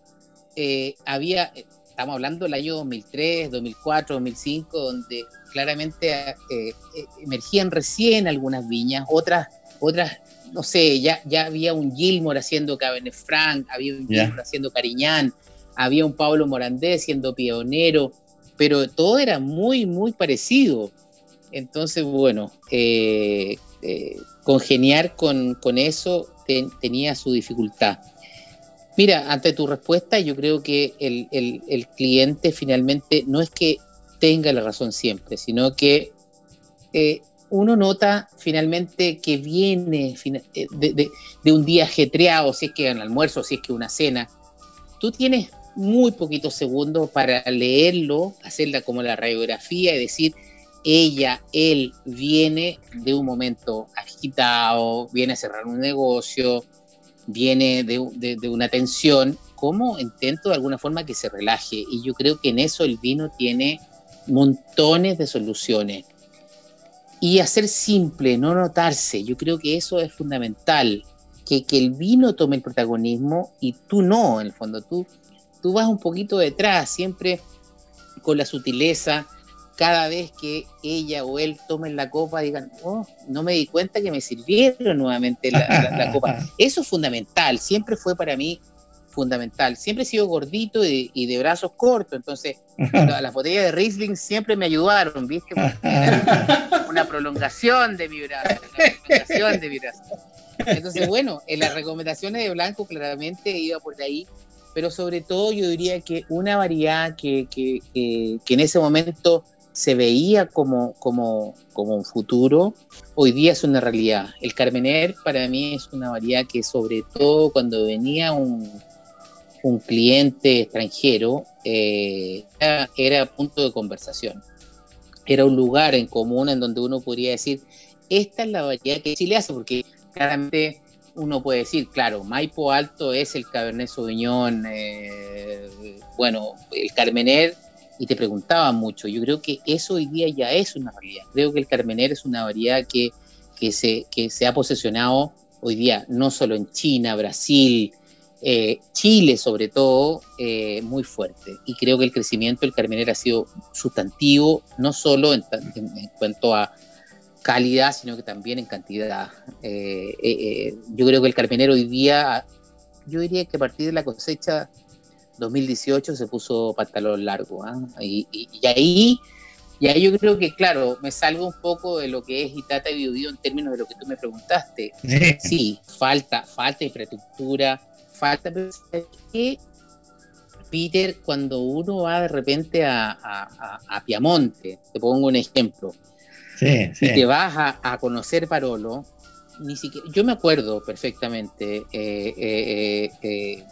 eh, había, estamos hablando del año 2003, 2004, 2005, donde claramente eh, emergían recién algunas viñas, otras, otras no sé, ya, ya había un Gilmore haciendo Cabernet Franc, había un Gilmore haciendo Cariñán, había un Pablo Morandé siendo pionero, pero todo era muy, muy parecido. Entonces, bueno, eh, eh, congeniar con, eso tenía su dificultad. Mira, ante tu respuesta, yo creo que el, cliente finalmente no es que tenga la razón siempre, sino que eh, uno nota finalmente que viene eh, de, un día ajetreado, si es que un almuerzo, si es que una cena. Tú tienes muy poquitos segundos para leerlo, hacerla como la radiografía y decir, ella, él viene de un momento agitado, viene a cerrar un negocio, viene de, una tensión, ¿cómo intento de alguna forma que se relaje? Y yo creo que en eso el vino tiene montones de soluciones. Y hacer simple, no notarse, yo creo que eso es fundamental, que, que el vino tome el protagonismo y tú no, en el fondo, tú tú vas un poquito detrás, siempre con la sutileza, cada vez que ella o él tomen la copa, digan, oh, no me di cuenta que me sirvieron nuevamente la, copa. Eso es fundamental, siempre fue para mí fundamental. Siempre he sido gordito y, de brazos cortos, entonces las botellas de Riesling siempre me ayudaron, ¿viste? una prolongación de mi brazo, una prolongación de mi brazo. Entonces, bueno, en las recomendaciones de Blanco claramente iba por ahí pero sobre todo yo diría que una variedad que, que, que, en ese momento se veía como, como, como, un futuro, hoy día es una realidad. El Carmener para mí es una variedad que sobre todo cuando venía un, un cliente extranjero eh, era, punto de conversación. Era un lugar en común en donde uno podría decir, esta es la variedad que Chile hace, porque claramente uno puede decir, claro, Maipo Alto es el Cabernet Sauvignon, eh, bueno, el Carmener, y te preguntaban mucho. Yo creo que eso hoy día ya es una realidad. Creo que el Carmener es una variedad que, que, se, que se ha posesionado hoy día no solo en China, Brasil, eh, Chile sobre todo, eh, muy fuerte. Y creo que el crecimiento del Carmener ha sido sustantivo, no solo en cuanto a calidad, sino que también en cantidad. Eh, eh, eh, yo creo que el carpinero hoy día, yo diría que a partir de la cosecha 2018 se puso pantalón largo. ¿ah? Y, ahí, y ahí yo creo que, claro, me salgo un poco de lo que es Itata y Biobío en términos de lo que tú me preguntaste. Sí, falta, falta infraestructura, falta... que Peter, cuando uno va de repente a, a Piamonte, te pongo un ejemplo, y te vas a, conocer Parolo, ni siquiera, yo me acuerdo perfectamente, eh, eh, eh,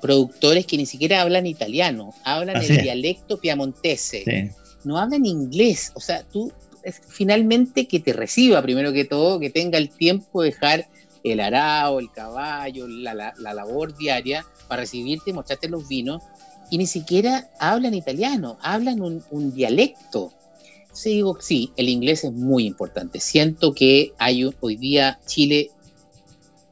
productores que ni siquiera hablan italiano, hablan el dialecto piamontese, no hablan inglés, o sea, tú es finalmente que te reciba primero que todo, que tenga el tiempo de dejar el arao, el caballo, la, labor diaria para recibirte y mostrarte los vinos, y ni siquiera hablan italiano, hablan un dialecto. Sí, digo, sí, el inglés es muy importante. Siento que hay hoy día Chile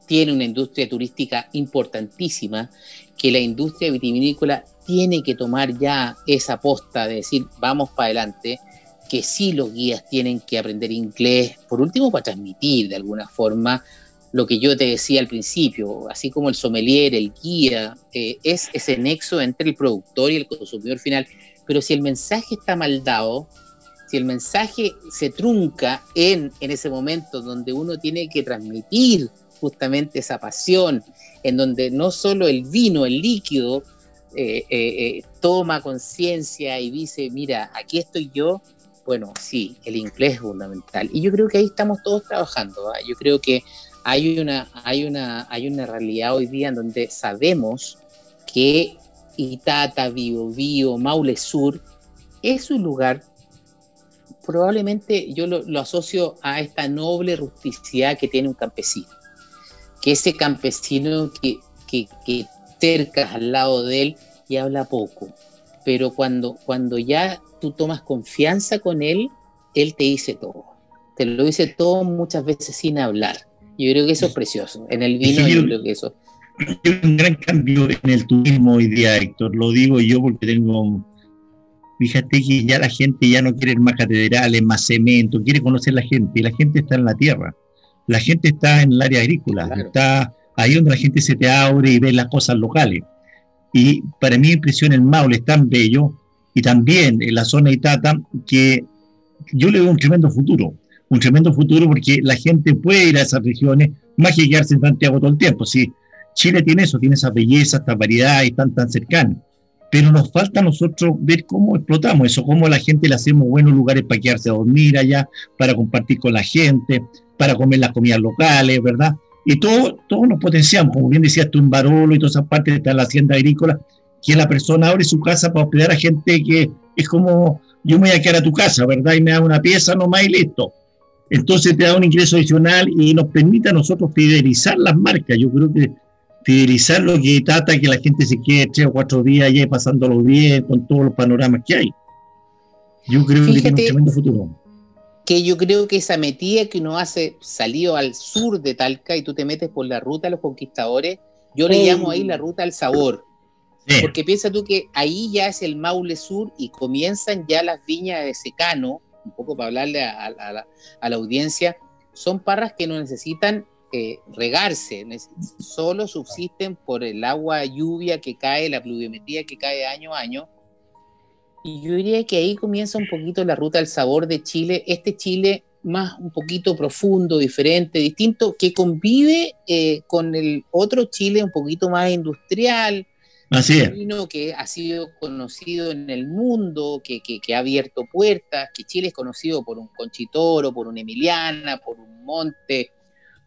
tiene una industria turística importantísima, que la industria vitivinícola tiene que tomar ya esa posta de decir, vamos para adelante, que sí los guías tienen que aprender inglés, por último para transmitir de alguna forma lo que yo te decía al principio, así como el sommelier, el guía, eh, es ese nexo entre el productor y el consumidor final. Pero si el mensaje está mal dado, si el mensaje se trunca en, en ese momento donde uno tiene que transmitir justamente esa pasión, en donde no solo el vino, el líquido, eh, eh, eh, toma conciencia y dice, mira, aquí estoy yo, bueno, sí, el inglés es fundamental. Y yo creo que ahí estamos todos trabajando. ¿ah? Yo creo que hay una, hay, una, hay una realidad hoy día en donde sabemos que Itata, Bio Bio, Maule Sur es un lugar probablemente yo lo, asocio a esta noble rusticidad que tiene un campesino. Que ese campesino que, que, que al lado de él y habla poco, pero cuando, cuando ya tú tomas confianza con él, él te dice todo. Te lo dice todo muchas veces sin hablar. Yo creo que eso es precioso. En el vino yo, creo que eso. Hay un gran cambio en el turismo hoy día, Héctor. Lo digo yo porque tengo Fíjate que ya la gente ya no quiere más catedrales, más cemento, quiere conocer la gente, y la gente está en la tierra. La gente está en el área agrícola, está ahí donde la gente se te abre y ve las cosas locales. Y para mí impresiona el Maule es tan bello, y también en la zona de Itata, que yo le veo un tremendo futuro, un tremendo futuro porque la gente puede ir a esas regiones más que quedarse en Santiago todo el tiempo. Sí, Chile tiene eso, tiene esa belleza, esta variedad y tan, tan cercana. Pero nos falta a nosotros ver cómo explotamos eso, cómo a la gente le hacemos buenos lugares para quedarse a dormir allá, para compartir con la gente, para comer las comidas locales, ¿verdad? Y todo, todo nos potenciamos, como bien decías tú, en Barolo y todas esas partes, está la hacienda agrícola, que la persona abre su casa para hospedar a gente que es como, yo me voy a quedar a tu casa, ¿verdad? Y me da una pieza nomás y listo. Entonces te da un ingreso adicional y nos permite a nosotros fidelizar las marcas. Yo creo que fidelizar lo que trata que la gente se quede tres o cuatro días allá pasándolo bien con todos los panoramas que hay. Yo creo que tiene un tremendo futuro. Que yo creo que esa metida que uno hace salido al sur de Talca y tú te metes por la ruta de los conquistadores, yo le llamo ahí la ruta al sabor. Porque piensa tú que ahí ya es el Maule Sur y comienzan ya las viñas de secano, un poco para hablarle a, la, audiencia, son parras que no necesitan eh, regarse, solo subsisten por el agua lluvia que cae, la pluviometría que cae año a año. Y yo diría que ahí comienza un poquito la ruta al sabor de Chile, este Chile más un poquito profundo, diferente, distinto, que convive eh, con el otro Chile un poquito más industrial, Así es. Que ha sido conocido en el mundo, que, que, ha abierto puertas, que Chile es conocido por un Conchitoro, por un Emiliana, por un Monte,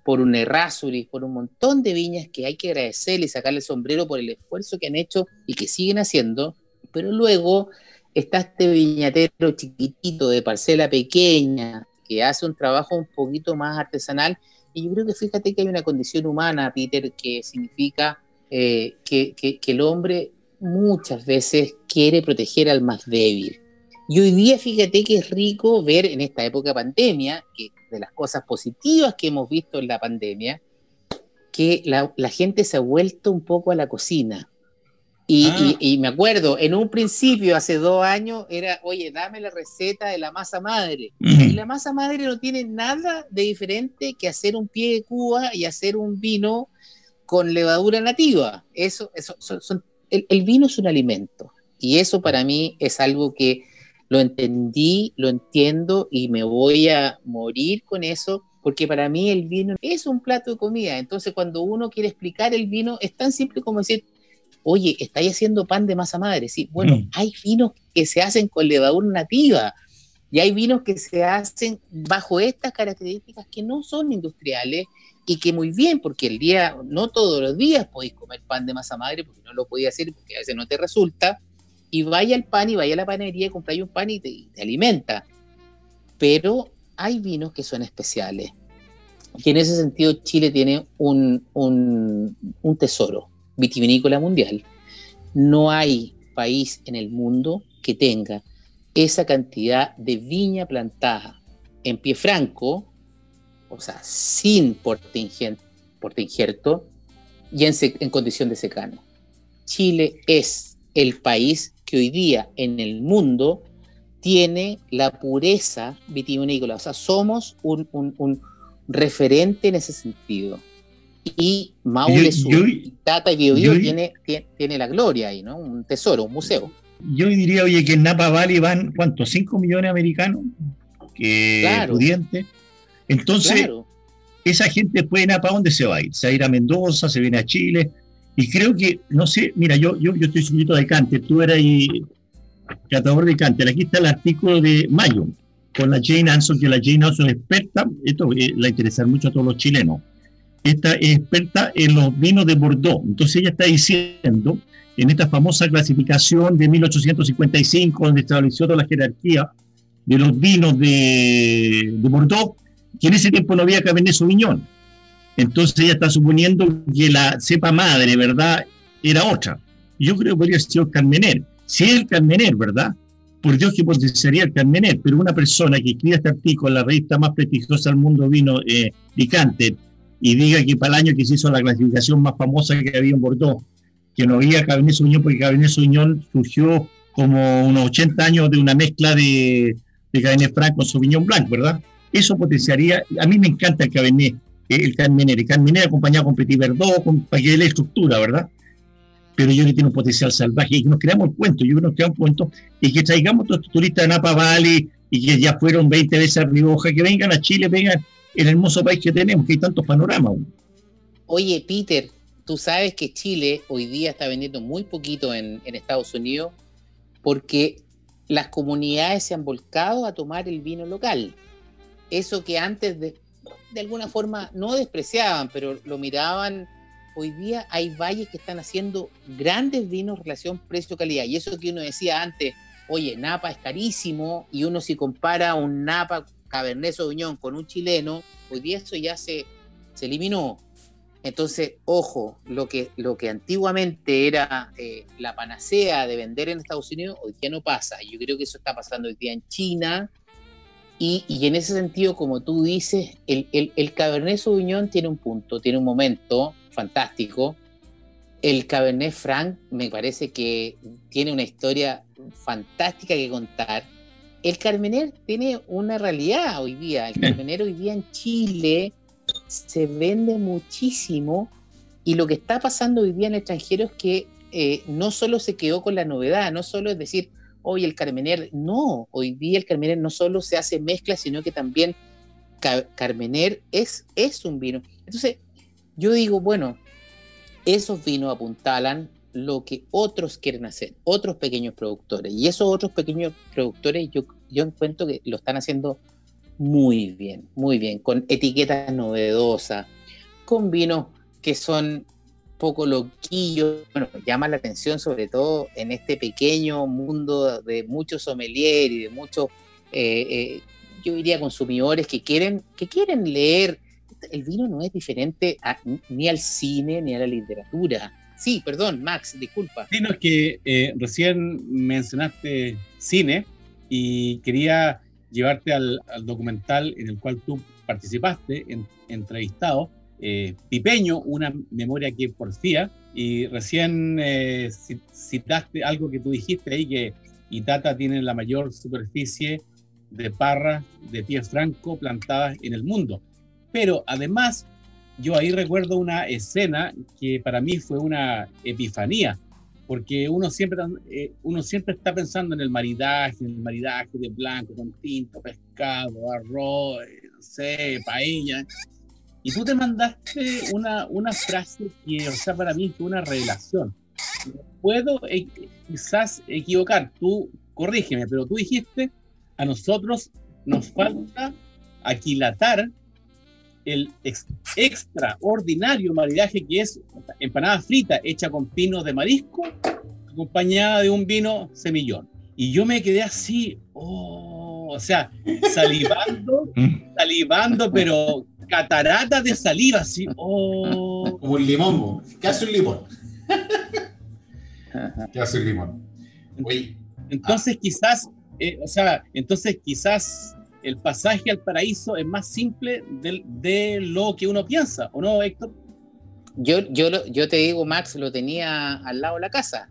por un Errázuriz, por un montón de viñas que hay que agradecerle y sacarle el sombrero por el esfuerzo que han hecho y que siguen haciendo. Pero luego está este viñatero chiquitito de parcela pequeña que hace un trabajo un poquito más artesanal. Y yo creo que fíjate que hay una condición humana, Peter, que significa eh, que, el hombre muchas veces quiere proteger al más débil. Y hoy día fíjate que es rico ver en esta época de pandemia, que de las cosas positivas que hemos visto en la pandemia, que la, gente se ha vuelto un poco a la cocina. Y, ah. y, me acuerdo, en un principio, hace dos años, era, oye, dame la receta de la masa madre. Y la masa madre no tiene nada de diferente que hacer un pie de Cuba y hacer un vino con levadura nativa. Eso, eso son, el, vino es un alimento y eso para mí es algo que lo entendí, lo entiendo y me voy a morir con eso porque para mí el vino es un plato de comida. Entonces cuando uno quiere explicar el vino es tan simple como decir, oye, estáis haciendo pan de masa madre. Sí, bueno, mm. hay vinos que se hacen con levadura nativa y hay vinos que se hacen bajo estas características que no son industriales y que muy bien, porque el día, no todos los días podéis comer pan de masa madre, porque no lo podía hacer, porque a veces no te resulta, y vaya al pan y vaya a la panería y compráis un pan y te, alimenta. Pero hay vinos que son especiales. Y en ese sentido Chile tiene un, un, tesoro vitivinícola mundial. No hay país en el mundo que tenga esa cantidad de viña plantada en pie franco, o sea, sin porte, injerto y en, condición de secano. Chile es el país que hoy día en el mundo tiene la pureza vitivinícola. O sea, somos un, referente en ese sentido. Y Maule, Tata y Bio, tiene, tiene, la gloria ahí, ¿no? Un tesoro, un museo. Yo diría, oye, que en Napa Valley van, ¿cuántos? ¿5 millones de americanos? Que claro. Entonces, esa gente puede ir a para dónde se va a ir. Se va a ir a Mendoza, se viene a Chile. Y creo que, no sé, mira, yo, yo, yo estoy suscrito de Cante, tú eras ahí, catador de Cante. Aquí está el artículo de Mayo, con la Jane Anson, que la Jane Anson es experta, esto eh, la interesa mucho a todos los chilenos. Esta es experta en los vinos de Bordeaux. Entonces ella está diciendo, en esta famosa clasificación de 1855, donde estableció toda la jerarquía de los vinos de, de Bordeaux, que en ese tiempo no había Cabernet Sauvignon. Entonces ella está suponiendo que la cepa madre, ¿verdad?, era otra. Yo creo que podría ser el Carmener. Si es el Carmener, ¿verdad? Por Dios que sería el Carmener, pero una persona que escriba este artículo en la revista más prestigiosa del mundo vino, eh, y diga que para el año que se hizo la clasificación más famosa que había en Bordeaux, que no había Cabernet Sauvignon, porque Cabernet Sauvignon surgió como unos 80 años de una mezcla de, de Cabernet Franc con Sauvignon Blanc, ¿verdad? Eso potenciaría, a mí me encanta el Cabernet, el Carmener, el Carmener acompañado con Petit Verdot, con, para que la estructura, ¿verdad? Pero yo que tiene un potencial salvaje y nos creamos el cuento, yo creo que nos creamos el cuento y que traigamos todos estos turistas de Napa Valley y que ya fueron 20 veces a Rioja, que vengan a Chile, vengan el hermoso país que tenemos, que hay tantos panoramas. Oye, Peter, tú sabes que Chile hoy día está vendiendo muy poquito en, en Estados Unidos porque las comunidades se han volcado a tomar el vino local. Eso que antes de, de alguna forma no despreciaban, pero lo miraban. Hoy día hay valles que están haciendo grandes vinos relación precio-calidad. Y eso que uno decía antes, oye, Napa es carísimo, y uno si compara un Napa Cabernet Sauvignon con un chileno, hoy día eso ya se, se eliminó. Entonces, ojo, lo que, lo que antiguamente era eh, la panacea de vender en Estados Unidos, hoy día no pasa. Yo creo que eso está pasando hoy día en China. Y, y en ese sentido, como tú dices, el, el, el, Cabernet Sauvignon tiene un punto, tiene un momento fantástico. El Cabernet Franc me parece que tiene una historia fantástica que contar. El Carmener tiene una realidad hoy día. El Carmener hoy día en Chile se vende muchísimo y lo que está pasando hoy día en el extranjero es que eh, no solo se quedó con la novedad, no solo es decir, hoy el Carmener, no, hoy día el Carmener no solo se hace mezcla, sino que también Car Carmener es, es un vino. Entonces, yo digo, bueno, esos vinos apuntalan lo que otros quieren hacer, otros pequeños productores. Y esos otros pequeños productores yo, yo encuentro que lo están haciendo muy bien, muy bien, con etiquetas novedosas, con vinos que son poco loquillos, bueno, llama la atención sobre todo en este pequeño mundo de muchos sommeliers y de muchos, eh, eh, yo diría, consumidores que quieren, que quieren leer. El vino no es diferente ni al cine ni a la literatura. Sí, perdón, Max, disculpa. Sí, no, es que eh, recién mencionaste cine y quería llevarte al, al, documental en el cual tú participaste, en, entrevistado, eh, Pipeño, una memoria que porfía, y recién eh, citaste algo que tú dijiste ahí, que Itata tiene la mayor superficie de parras de pie franco plantadas en el mundo. Pero además, yo ahí recuerdo una escena que para mí fue una epifanía, porque uno siempre, eh, uno siempre está pensando en el maridaje, en el maridaje de blanco con tinto, pescado, arroz, eh, no sé, paella. Y tú te mandaste una, una frase que, o sea, para mí fue una revelación. Puedo eh, quizás equivocar, tú corrígeme, pero tú dijiste, a nosotros nos falta aquilatar el ex extraordinario maridaje que es empanada frita hecha con pinos de marisco, acompañada de un vino semillón. Y yo me quedé así, oh, o sea, salivando, mm. salivando, pero catarata de saliva, así, oh. Como un limón, ¿qué hace un limón? ¿Qué hace un limón? Oye, entonces ah. quizás, eh, o sea, entonces quizás el pasaje al paraíso es más simple de, de lo que uno piensa, ¿o no, Héctor? Yo, yo, yo te digo, Max, lo tenía al lado de la casa.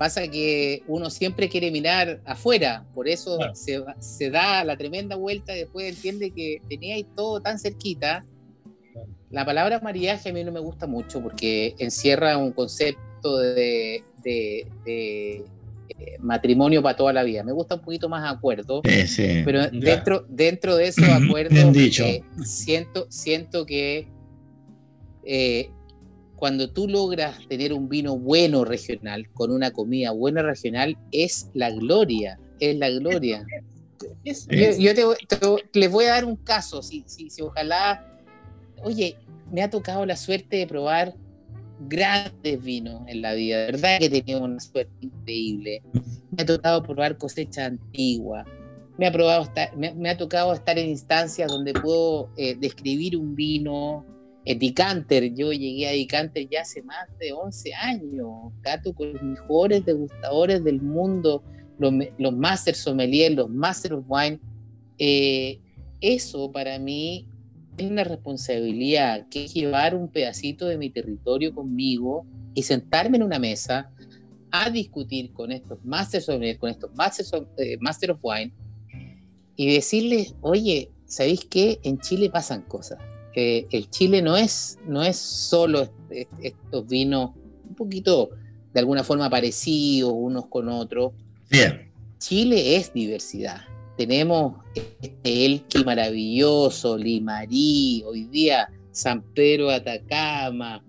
Pasa que uno siempre quiere mirar afuera, por eso claro. se, se, da la tremenda vuelta y después entiende que teníais todo tan cerquita. Claro. La palabra mariaje a mí no me gusta mucho porque encierra un concepto de, de, de eh, matrimonio para toda la vida. Me gusta un poquito más acuerdo, sí, sí. pero dentro, dentro de esos acuerdos eh, siento, siento que eh, cuando tú logras tener un vino bueno regional, con una comida buena regional, es la gloria, es la gloria. Es, yo, yo te, te, les voy a dar un caso, si, si, si ojalá, oye, me ha tocado la suerte de probar grandes vinos en la vida, de verdad que he tenido una suerte increíble. Me ha tocado probar cosecha antigua, me ha, probado estar, me, me, ha tocado estar en instancias donde puedo eh, describir un vino. Decanter, yo llegué a Decanter ya hace más de 11 años, gato con los mejores degustadores del mundo, los, los Master Sommelier, los Master of Wine. Eh, eso para mí una responsabilidad que es llevar un pedacito de mi territorio conmigo y sentarme en una mesa a discutir con estos Masters of, con estos Masters eh, Master of Wine y decirles, oye, ¿sabéis qué? En Chile pasan cosas. Eh, el Chile no es, no es solo estos vinos un poquito de alguna forma parecidos unos con otros. Bien. Chile es diversidad tenemos este Elqui maravilloso, Limarí, hoy día San Pedro Atacama,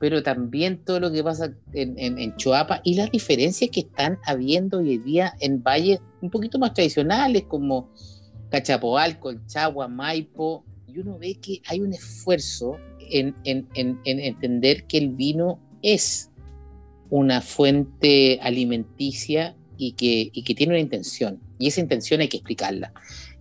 pero también todo lo que pasa en, en, Choapa y las diferencias que están habiendo hoy día en valles un poquito más tradicionales como Cachapoal, Colchagua, Maipo, y uno ve que hay un esfuerzo en, en, entender que el vino es una fuente alimenticia y que, y que tiene una intención. Y esa intención hay que explicarla.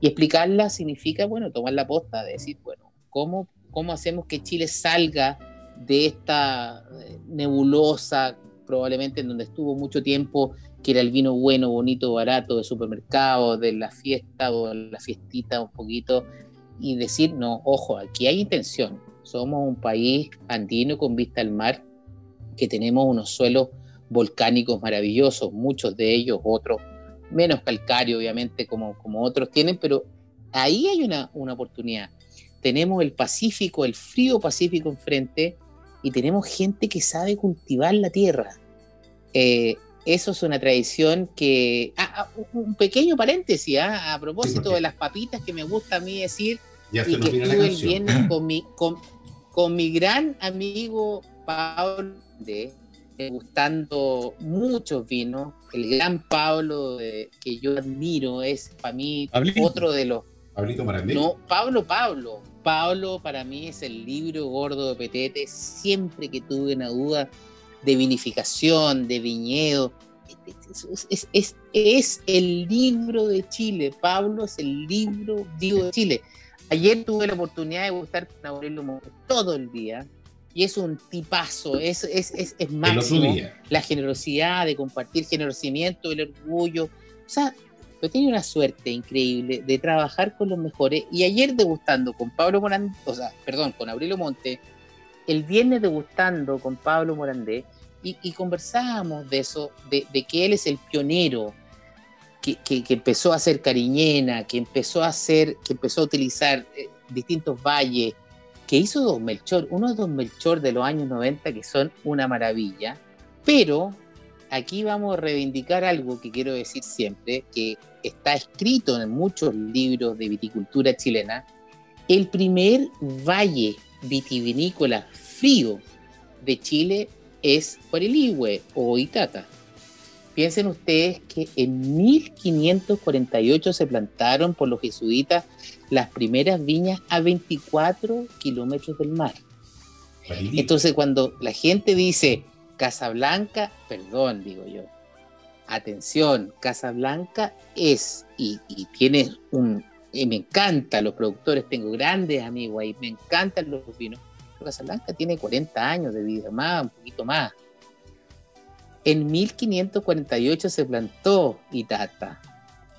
Y explicarla significa, bueno, tomar la posta de decir, bueno, ¿cómo, cómo hacemos que Chile salga de esta eh, nebulosa, probablemente en donde estuvo mucho tiempo, que era el vino bueno, bonito, barato de supermercado, de la fiesta o la fiestita un poquito, y decir, no, ojo, aquí hay intención. Somos un país andino con vista al mar, que tenemos unos suelos volcánicos maravillosos, muchos de ellos, otros menos calcáreos, obviamente, como, como otros tienen, pero ahí hay una, una oportunidad. Tenemos el Pacífico, el frío Pacífico enfrente, y tenemos gente que sabe cultivar la tierra. Eh, eso es una tradición que... Ah, ah, un pequeño paréntesis, ¿ah? a propósito de las papitas que me gusta a mí decir, y que estuve el viernes con mi, con, mi gran amigo Pablo, de, degustando muchos vinos. El gran Pablo que yo admiro es para mí otro de los... Pablito No, Pablo, Pablo. Pablo para mí es el libro gordo de Petete. Siempre que tuve una duda de vinificación, de viñedo, es, es, es, el libro de Chile. Pablo es el libro vivo de Chile. Ayer tuve la oportunidad de gustar con Aurelio todo el día y es un tipazo, es, es, es, es máximo. La generosidad de compartir, generosimiento, el orgullo. O sea, yo tenía una suerte increíble de trabajar con los mejores y ayer degustando con Pablo Morandé, o sea, perdón, con Aurelio Monte, el viernes degustando con Pablo Morandé y, conversábamos de eso, de, que él es el pionero que, que, empezó a hacer cariñena, que empezó a hacer, que empezó a utilizar eh, distintos valles, que hizo Don Melchor, unos Don Melchor de los años 90 que son una maravilla, pero aquí vamos a reivindicar algo que quiero decir siempre, que está escrito en muchos libros de viticultura chilena, el primer valle vitivinícola frío de Chile es Huariligüe o Itata. Piensen ustedes que en 1548 se plantaron por los jesuitas las primeras viñas a 24 kilómetros del mar. Entonces cuando la gente dice, Casablanca, perdón, digo yo. Atención, Casablanca es, y, tiene un, y me encanta los productores, tengo grandes amigos ahí, me encantan los vinos. Casablanca tiene 40 años de vida, más, un poquito más. En 1548 se plantó Itata.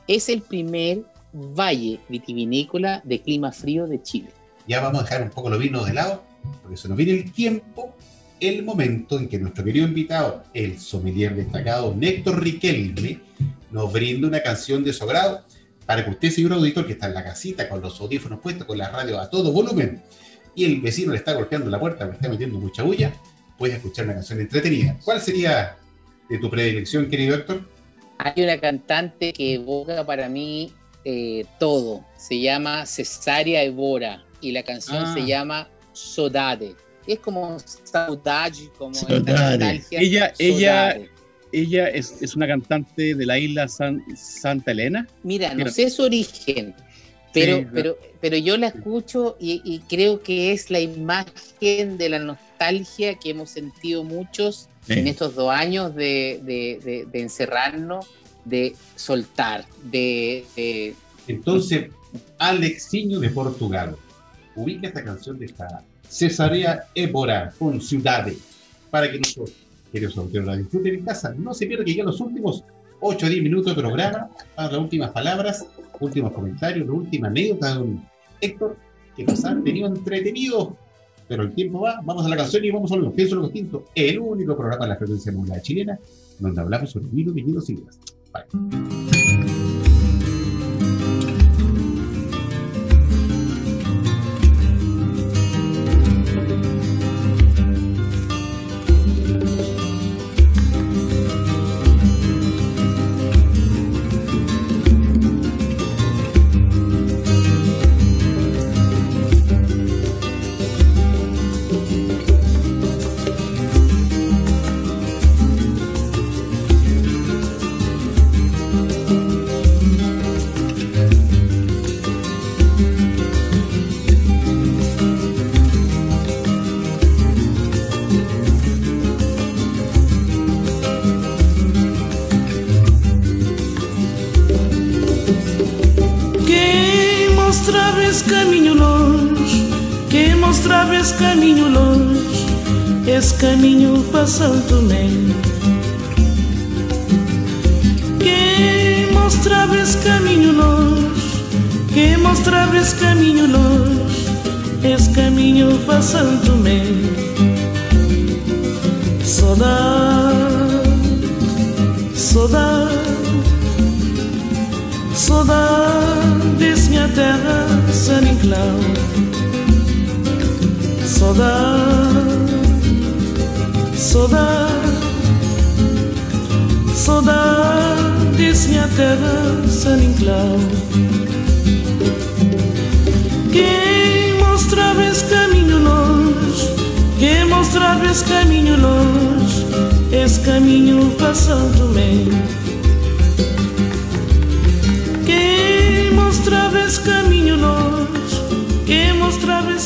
Es el primer valle vitivinícola de clima frío de Chile. Ya vamos a dejar un poco los vinos de lado, porque se nos viene el tiempo el momento en que nuestro querido invitado, el sommelier destacado Néctor Riquelme, nos brinda una canción de su para que usted, señor auditor, que está en la casita con los audífonos puestos, con la radio a todo volumen, y el vecino le está golpeando la puerta, le está metiendo mucha bulla, puede escuchar una canción entretenida. ¿Cuál sería de tu predilección, querido Héctor? Hay una cantante que evoca para mí eh, todo. Se llama Cesárea Evora y la canción se ah. llama Sodade es como saudade, como nostalgia. Ella, ella, ella es, es, una cantante de la isla Santa Elena. Mira, no sé su origen, pero, pero, pero yo la escucho y, creo que es la imagen de la nostalgia que hemos sentido muchos en estos dos años de, de, de, encerrarnos, de soltar, de... Entonces, Alexiño de Portugal, ubica esta canción de esta Cesarea Ébora con Ciudades, para que nuestros queridos autores la disfruten en casa. No se pierda que ya los últimos 8 o 10 minutos de programa, para las últimas palabras, últimos comentarios, la última anécdota de don Héctor, que nos han tenido entretenidos. Pero el tiempo va, vamos a la canción y vamos a los pienso lo distinto. El único programa de la frecuencia mundial chilena donde hablamos sobre vino, viñedos y vidas. Bye. caminho longe, esse caminho passando nem. Quem mostrava esse caminho longe, quem mostrava esse caminho longe, esse caminho passando nem. Saudade, saudade, saudade, desce minha terra, San Inclau. Saudade, saudade, saudade minha terra, San Inclau. Quem mostrava esse caminho longe, quem mostrava esse caminho longe, esse caminho para Santo Tomé. Quem mostrava esse caminho longe, quem mostrava esse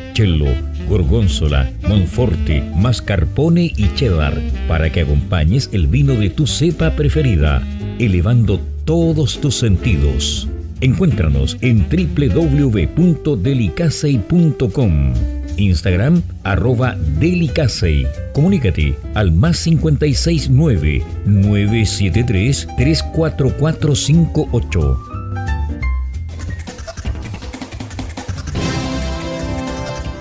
cello, gorgonzola, monforte, mascarpone y cheddar para que acompañes el vino de tu cepa preferida, elevando todos tus sentidos. Encuéntranos en www.delicacey.com. Instagram arroba Delicacey. Comunícate al más 569 973 34458.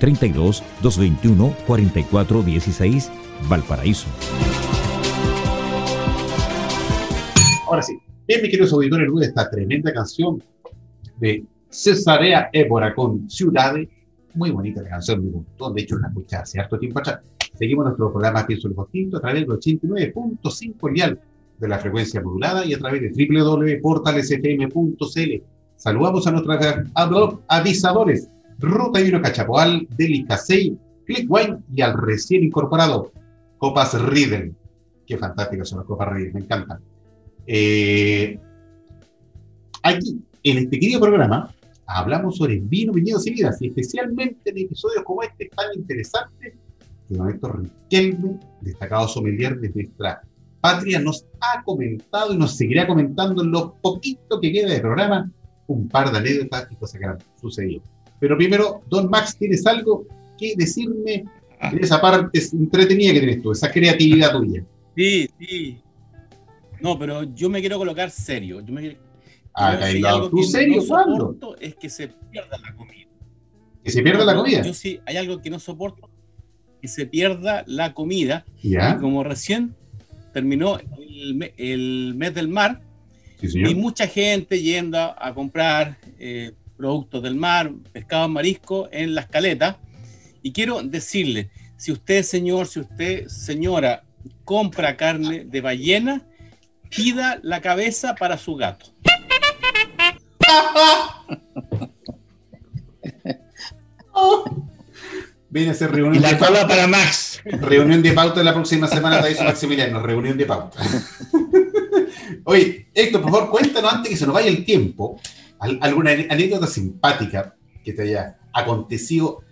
32 221 44 16, Valparaíso. Ahora sí, bien, mis queridos auditores, de esta tremenda canción de Cesarea Évora con Ciudades, muy bonita la canción, me gustó, de hecho la escuché hace harto tiempo atrás. Seguimos nuestro programa Pienso el Distinto a través del 89.5 lial de la frecuencia modulada y a través de www.portalesfm.cl. Saludamos a nuestros avisadores Ruta y Vino Cachapoal, Delicasey, Clickwine y al recién incorporado Copas Riedel. Qué fantásticas son las Copas Riedel, me encantan. Eh, aquí, en este querido programa, hablamos sobre vino, viñedos y vidas, y especialmente en episodios como este tan interesante, que don Héctor Riquelme, destacado sommelier de nuestra patria, nos ha comentado y nos seguirá comentando en lo poquito que queda de programa un par de anécdotas y cosas que han sucedido. Pero primero, don Max, ¿tienes algo que decirme Ah. de esa parte entretenida que tienes tú, esa creatividad tuya? Sí, sí. No, pero yo me quiero colocar serio. Yo me quiero- Ah, yo si algo ¿tú que serio? no es que se pierda la comida. Que se pierda la comida. Yo sí, hay algo que no soporto, que se pierda la comida. ¿Ya? Y como recién terminó el, el mes del mar, Sí, y mucha gente yendo a, a comprar eh, productos del mar, pescado, marisco en las caletas. Y quiero decirle, si usted, señor, si usted, señora, compra carne de ballena, pida la cabeza para su gato. Viene a hacer Y reunión la de cola pauta. para Max. Reunión de pauta la próxima semana, te dice Maximiliano, reunión de pauta. Oye, Héctor, por favor, cuéntanos antes que se nos vaya el tiempo, alguna anécdota simpática que te haya acontecido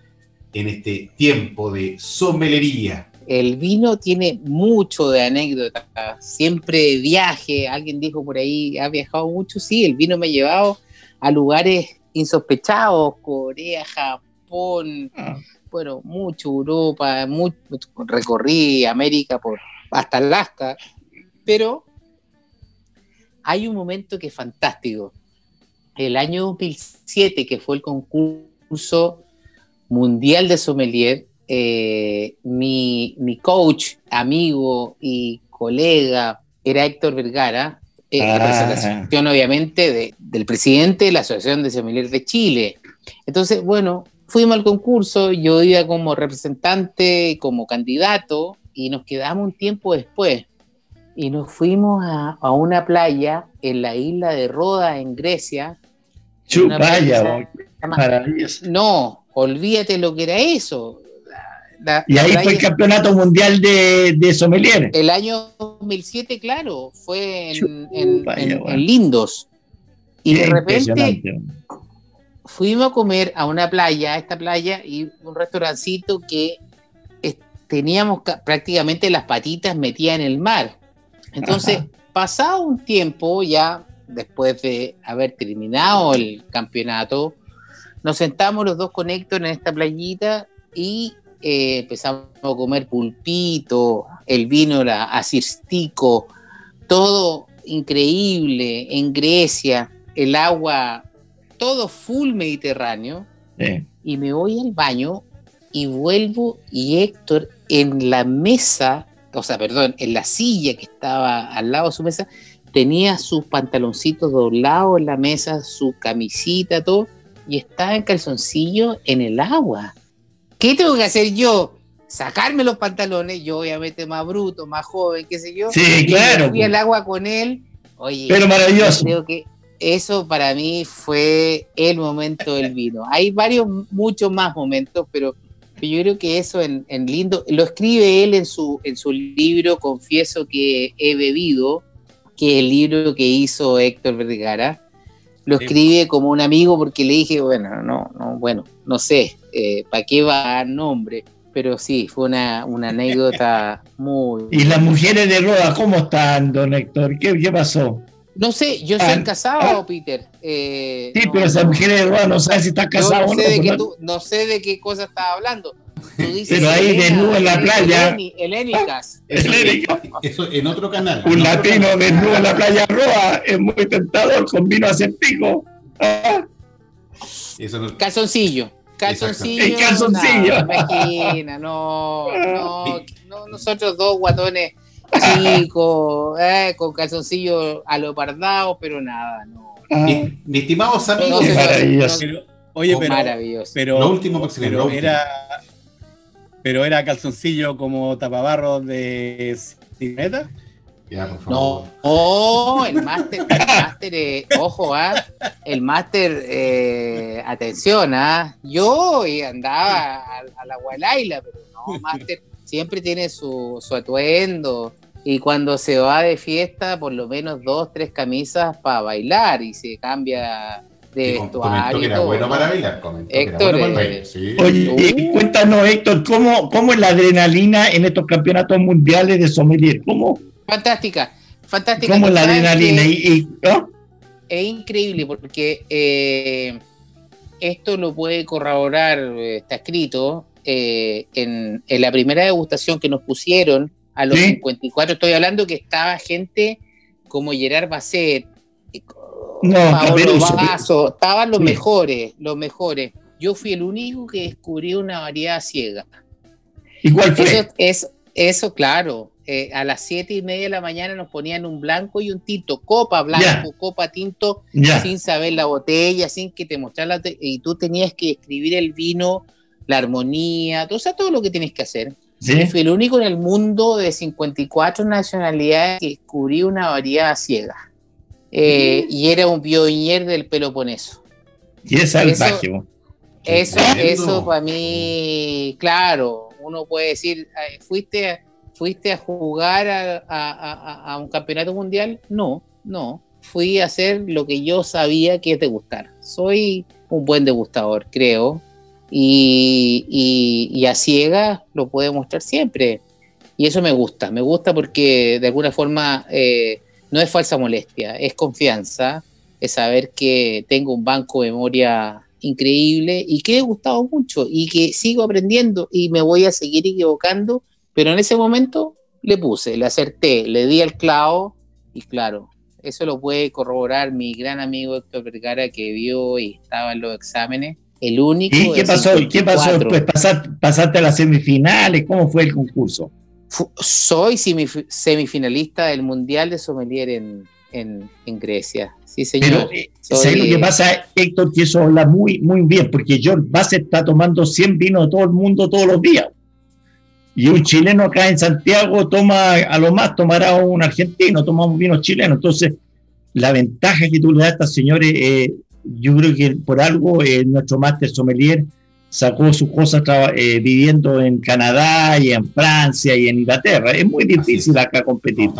en este tiempo de somelería. El vino tiene mucho de anécdota, siempre de viaje. Alguien dijo por ahí, ha viajado mucho. Sí, el vino me ha llevado a lugares insospechados, Corea, Japón, bueno, mucho Europa, mucho, recorrí América por hasta Alaska, pero hay un momento que es fantástico. El año 2007, que fue el concurso mundial de sommelier, eh, mi, coach, amigo y colega era Héctor Vergara, eh, ah. representación obviamente del presidente de la Asociación de Sommelier de Chile. Entonces, bueno, fuimos al concurso, yo iba como representante, como candidato, y nos quedamos un tiempo después. Y nos fuimos a, a una playa en la isla de Roda, en Grecia. Chupaya, No, olvídate lo que era eso. y ahí fue el campeonato mundial de, de sommelier. El año 2007, claro, fue en, en, Lindos. Y de repente fuimos a comer a una playa, a esta playa, y un restaurancito que teníamos prácticamente las patitas metidas en el mar. Entonces, pasado un tiempo, ya después de haber terminado el campeonato, nos sentamos los dos con Héctor en esta playita y eh, empezamos a comer pulpito, el vino era asirstico, todo increíble en Grecia, el agua todo full mediterráneo, y me voy al baño y vuelvo y Héctor en la mesa, o sea, perdón, en la silla que estaba al lado de su mesa, tenía sus pantaloncitos doblados en la mesa, su camisita, todo, y estaba en calzoncillo en el agua. ¿Qué tengo que hacer yo? Sacarme los pantalones, yo obviamente más bruto, más joven, qué sé yo. Sí, claro. Fui al agua con él. Oye, pero maravilloso. Creo que eso para mí fue el momento del vino. Hay varios, muchos más momentos, pero yo creo que eso en, lindo, lo escribe él en su, en su libro Confieso que he bebido, que es el libro que hizo Héctor Vergara. Lo escribe como un amigo porque le dije, bueno, no, no, bueno, no sé, eh, ¿para qué va a dar nombre? Pero sí, fue una, anécdota muy... ¿Y las mujeres de Roda cómo están, don Héctor? ¿Qué, qué pasó? No sé, yo soy ah, casado, ah. Peter. Eh, sí, pero esa mujer de no sabe si está casado no o no. Sé de qué tú, no sé de qué cosa estás hablando. Tú dices pero ahí desnudo en la playa. Helénicas. Eso, en otro canal. Un latino desnudo en la playa Roa es muy tentador con vino acertico. ¿Ah? Calzoncillo. Calzoncillo. El calzoncillo. No, imagina, no, no, no, nosotros dos guatones chico, eh, con calzoncillo a lo pardado, pero nada, no. Ah. Mi, estimado amigo, maravilloso. oye, pero, maravilloso. pero, lo último, pero era, pero era calzoncillo como tapabarro de cineta. No, oh, el máster, el máster, eh, ojo, ah, el máster, eh, atención, ah, yo andaba a, a la Gualaila, pero no, máster siempre tiene su, su atuendo, y cuando se va de fiesta, por lo menos dos, tres camisas para bailar y se cambia de vestuario. Que era bueno para bailar, Héctor, Oye, cuéntanos, Héctor, ¿cómo, ¿cómo es la adrenalina en estos campeonatos mundiales de sommelier? ¿Cómo? Fantástica, fantástica. ¿Cómo es la adrenalina? Y, Es increíble porque eh, esto lo puede corroborar, eh, está escrito, eh, en, en, la primera degustación que nos pusieron a los 54 estoy hablando que estaba gente como Gerard Basset, no, Paolo Vaso, estaban los mejores, los mejores. Yo fui el único que descubrí una variedad ciega. Igual fue? Eso, eso, claro. Eh, a las siete y media de la mañana nos ponían un blanco y un tinto, copa blanco, copa tinto, sin saber la botella, sin que te mostrara y tú tenías que escribir el vino, la armonía, todo, todo lo que tienes que hacer. Fui el único en el mundo de 54 nacionalidades que descubrí una variedad ciega. Eh, y era un pioñer del Peloponeso. Y es salvaje. Eso, eso, para mí, claro, uno puede decir, ¿fuiste, fuiste a jugar a, a, un campeonato mundial? No, no. Fui a hacer lo que yo sabía que es degustar. Soy un buen degustador, creo y, a ciegas lo puede mostrar siempre. Y eso me gusta, me gusta porque de alguna forma eh, no es falsa molestia, es confianza, es saber que tengo un banco de memoria increíble y que he gustado mucho y que sigo aprendiendo y me voy a seguir equivocando, pero en ese momento le puse, le acerté, le di el clavo y claro, Eso lo puede corroborar mi gran amigo Héctor Vergara que vio y estaba en los exámenes. El único. ¿Y qué pasó? ¿Qué pasó después? ¿Pasaste, a las semifinales? ¿Cómo fue el concurso? Soy semifinalista del Mundial de Sommelier en, en, Grecia. Sí, señor. Pero, eh, ¿sabes lo que pasa, Héctor? Que eso habla muy, muy bien, porque John Bass está tomando 100 vinos de todo el mundo todos los días. Y un chileno acá en Santiago toma, a lo más tomará un argentino, tomamos vino chileno. Entonces, la ventaja que tú le das a estos señores, eh, yo creo que por algo eh, nuestro máster sommelier sacó sus cosas eh, viviendo en Canadá y en Francia y en Inglaterra. Es muy difícil acá competir.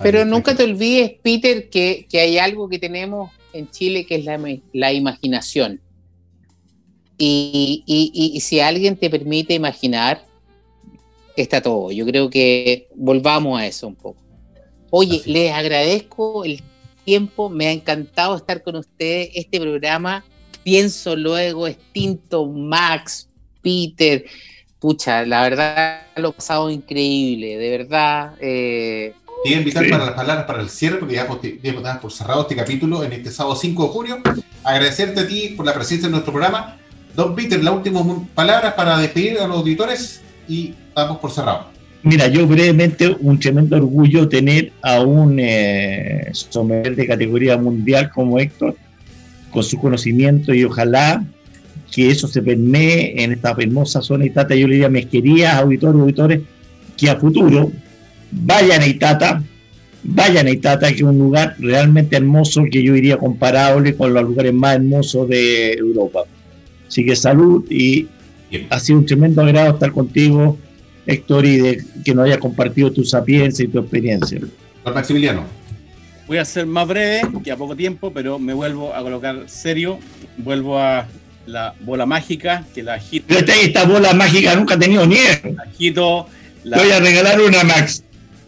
Pero nunca te olvides, Peter, que, hay algo que tenemos en Chile que es la, la imaginación. Y, y, y, si alguien te permite imaginar, está todo. Yo creo que volvamos a eso un poco. Oye, les agradezco el tiempo, me ha encantado estar con ustedes. Este programa, pienso luego, extinto, Max, Peter, pucha, la verdad lo he pasado increíble, de verdad. Eh, te invitar para las palabras para el cierre, porque ya damos por cerrado este capítulo en este sábado 5 de junio. Agradecerte a ti por la presencia en nuestro programa. Don Peter, las últimas palabras para despedir a los auditores y damos por cerrado. Mira, yo brevemente, un tremendo orgullo tener a un eh, sommelier de categoría mundial como Héctor, con su conocimiento y ojalá que eso se permee en esta hermosa zona Itata. Yo le diría a mis queridas auditores auditores que a futuro vayan a Itata, vayan a Itata, que es un lugar realmente hermoso que yo diría comparable con los lugares más hermosos de Europa. Así que salud y ha sido un tremendo agrado estar contigo, Héctor, y de que nos haya compartido tu sapiencia y tu experiencia. Maximiliano. Voy a ser más breve, que a poco tiempo, pero me vuelvo a colocar serio. Vuelvo a la bola mágica, que la agito. Pero esta, esta bola mágica nunca ha tenido nieve. Agito. La, Voy a regalar una, Max.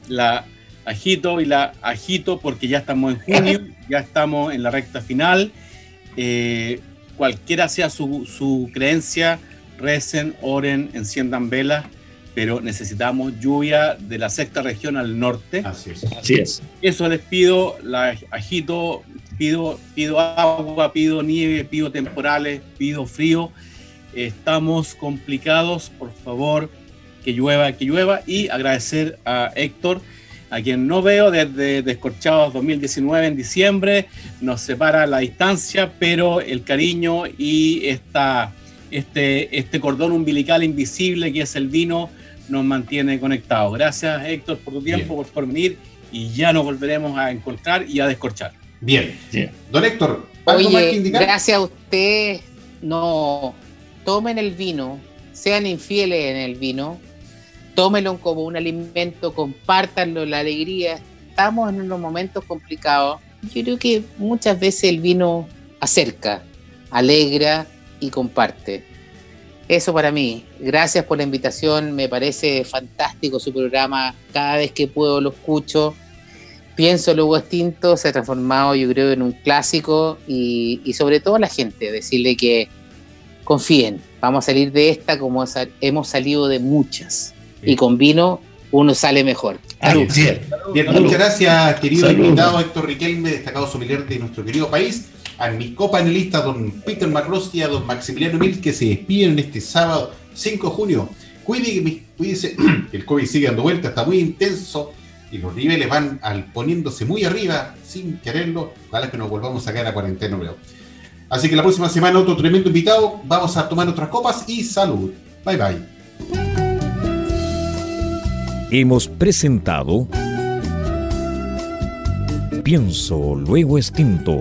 La agito y la agito porque ya estamos en junio, ya estamos en la recta final. Eh, cualquiera sea su, su creencia, recen, oren, enciendan velas, pero necesitamos lluvia de la sexta región al norte. Así es. Así es. Eso les pido, la agito, pido, pido agua, pido nieve, pido temporales, pido frío. Estamos complicados, por favor, que llueva, que llueva. Y agradecer a Héctor, a quien no veo desde Descorchados 2019 en diciembre. Nos separa la distancia, pero el cariño y esta este, este cordón umbilical invisible que es el vino nos mantiene conectados. Gracias Héctor por tu tiempo, por, venir y ya nos volveremos a encontrar y a descorchar. Bien. Don Héctor, ¿algo más que indicar? Gracias a usted. No, tomen el vino, sean infieles en el vino, tómenlo como un alimento, compártanlo, la alegría. Estamos en unos momentos complicados. Yo creo que muchas veces el vino acerca, alegra, y comparte. Eso para mí. Gracias por la invitación. Me parece fantástico su programa. Cada vez que puedo lo escucho. Pienso Luego Extinto se ha transformado, yo creo, en un clásico y, sobre todo a la gente, decirle que confíen. Vamos a salir de esta como hemos salido de muchas. Y con vino uno sale mejor. Bien, muchas gracias, querido invitado Héctor Riquelme, destacado sommelier de nuestro querido país a mis copanelistas, don Peter McCroskey y a don Maximiliano Mil, que se despiden este sábado 5 de junio. Cuídense, el COVID sigue dando vuelta, está muy intenso y los niveles van poniéndose muy arriba sin quererlo. Ojalá que nos volvamos a caer a cuarentena, veo. Así que la próxima semana otro tremendo invitado. Vamos a tomar otras copas y salud. Bye bye. Hemos presentado Pienso, luego extinto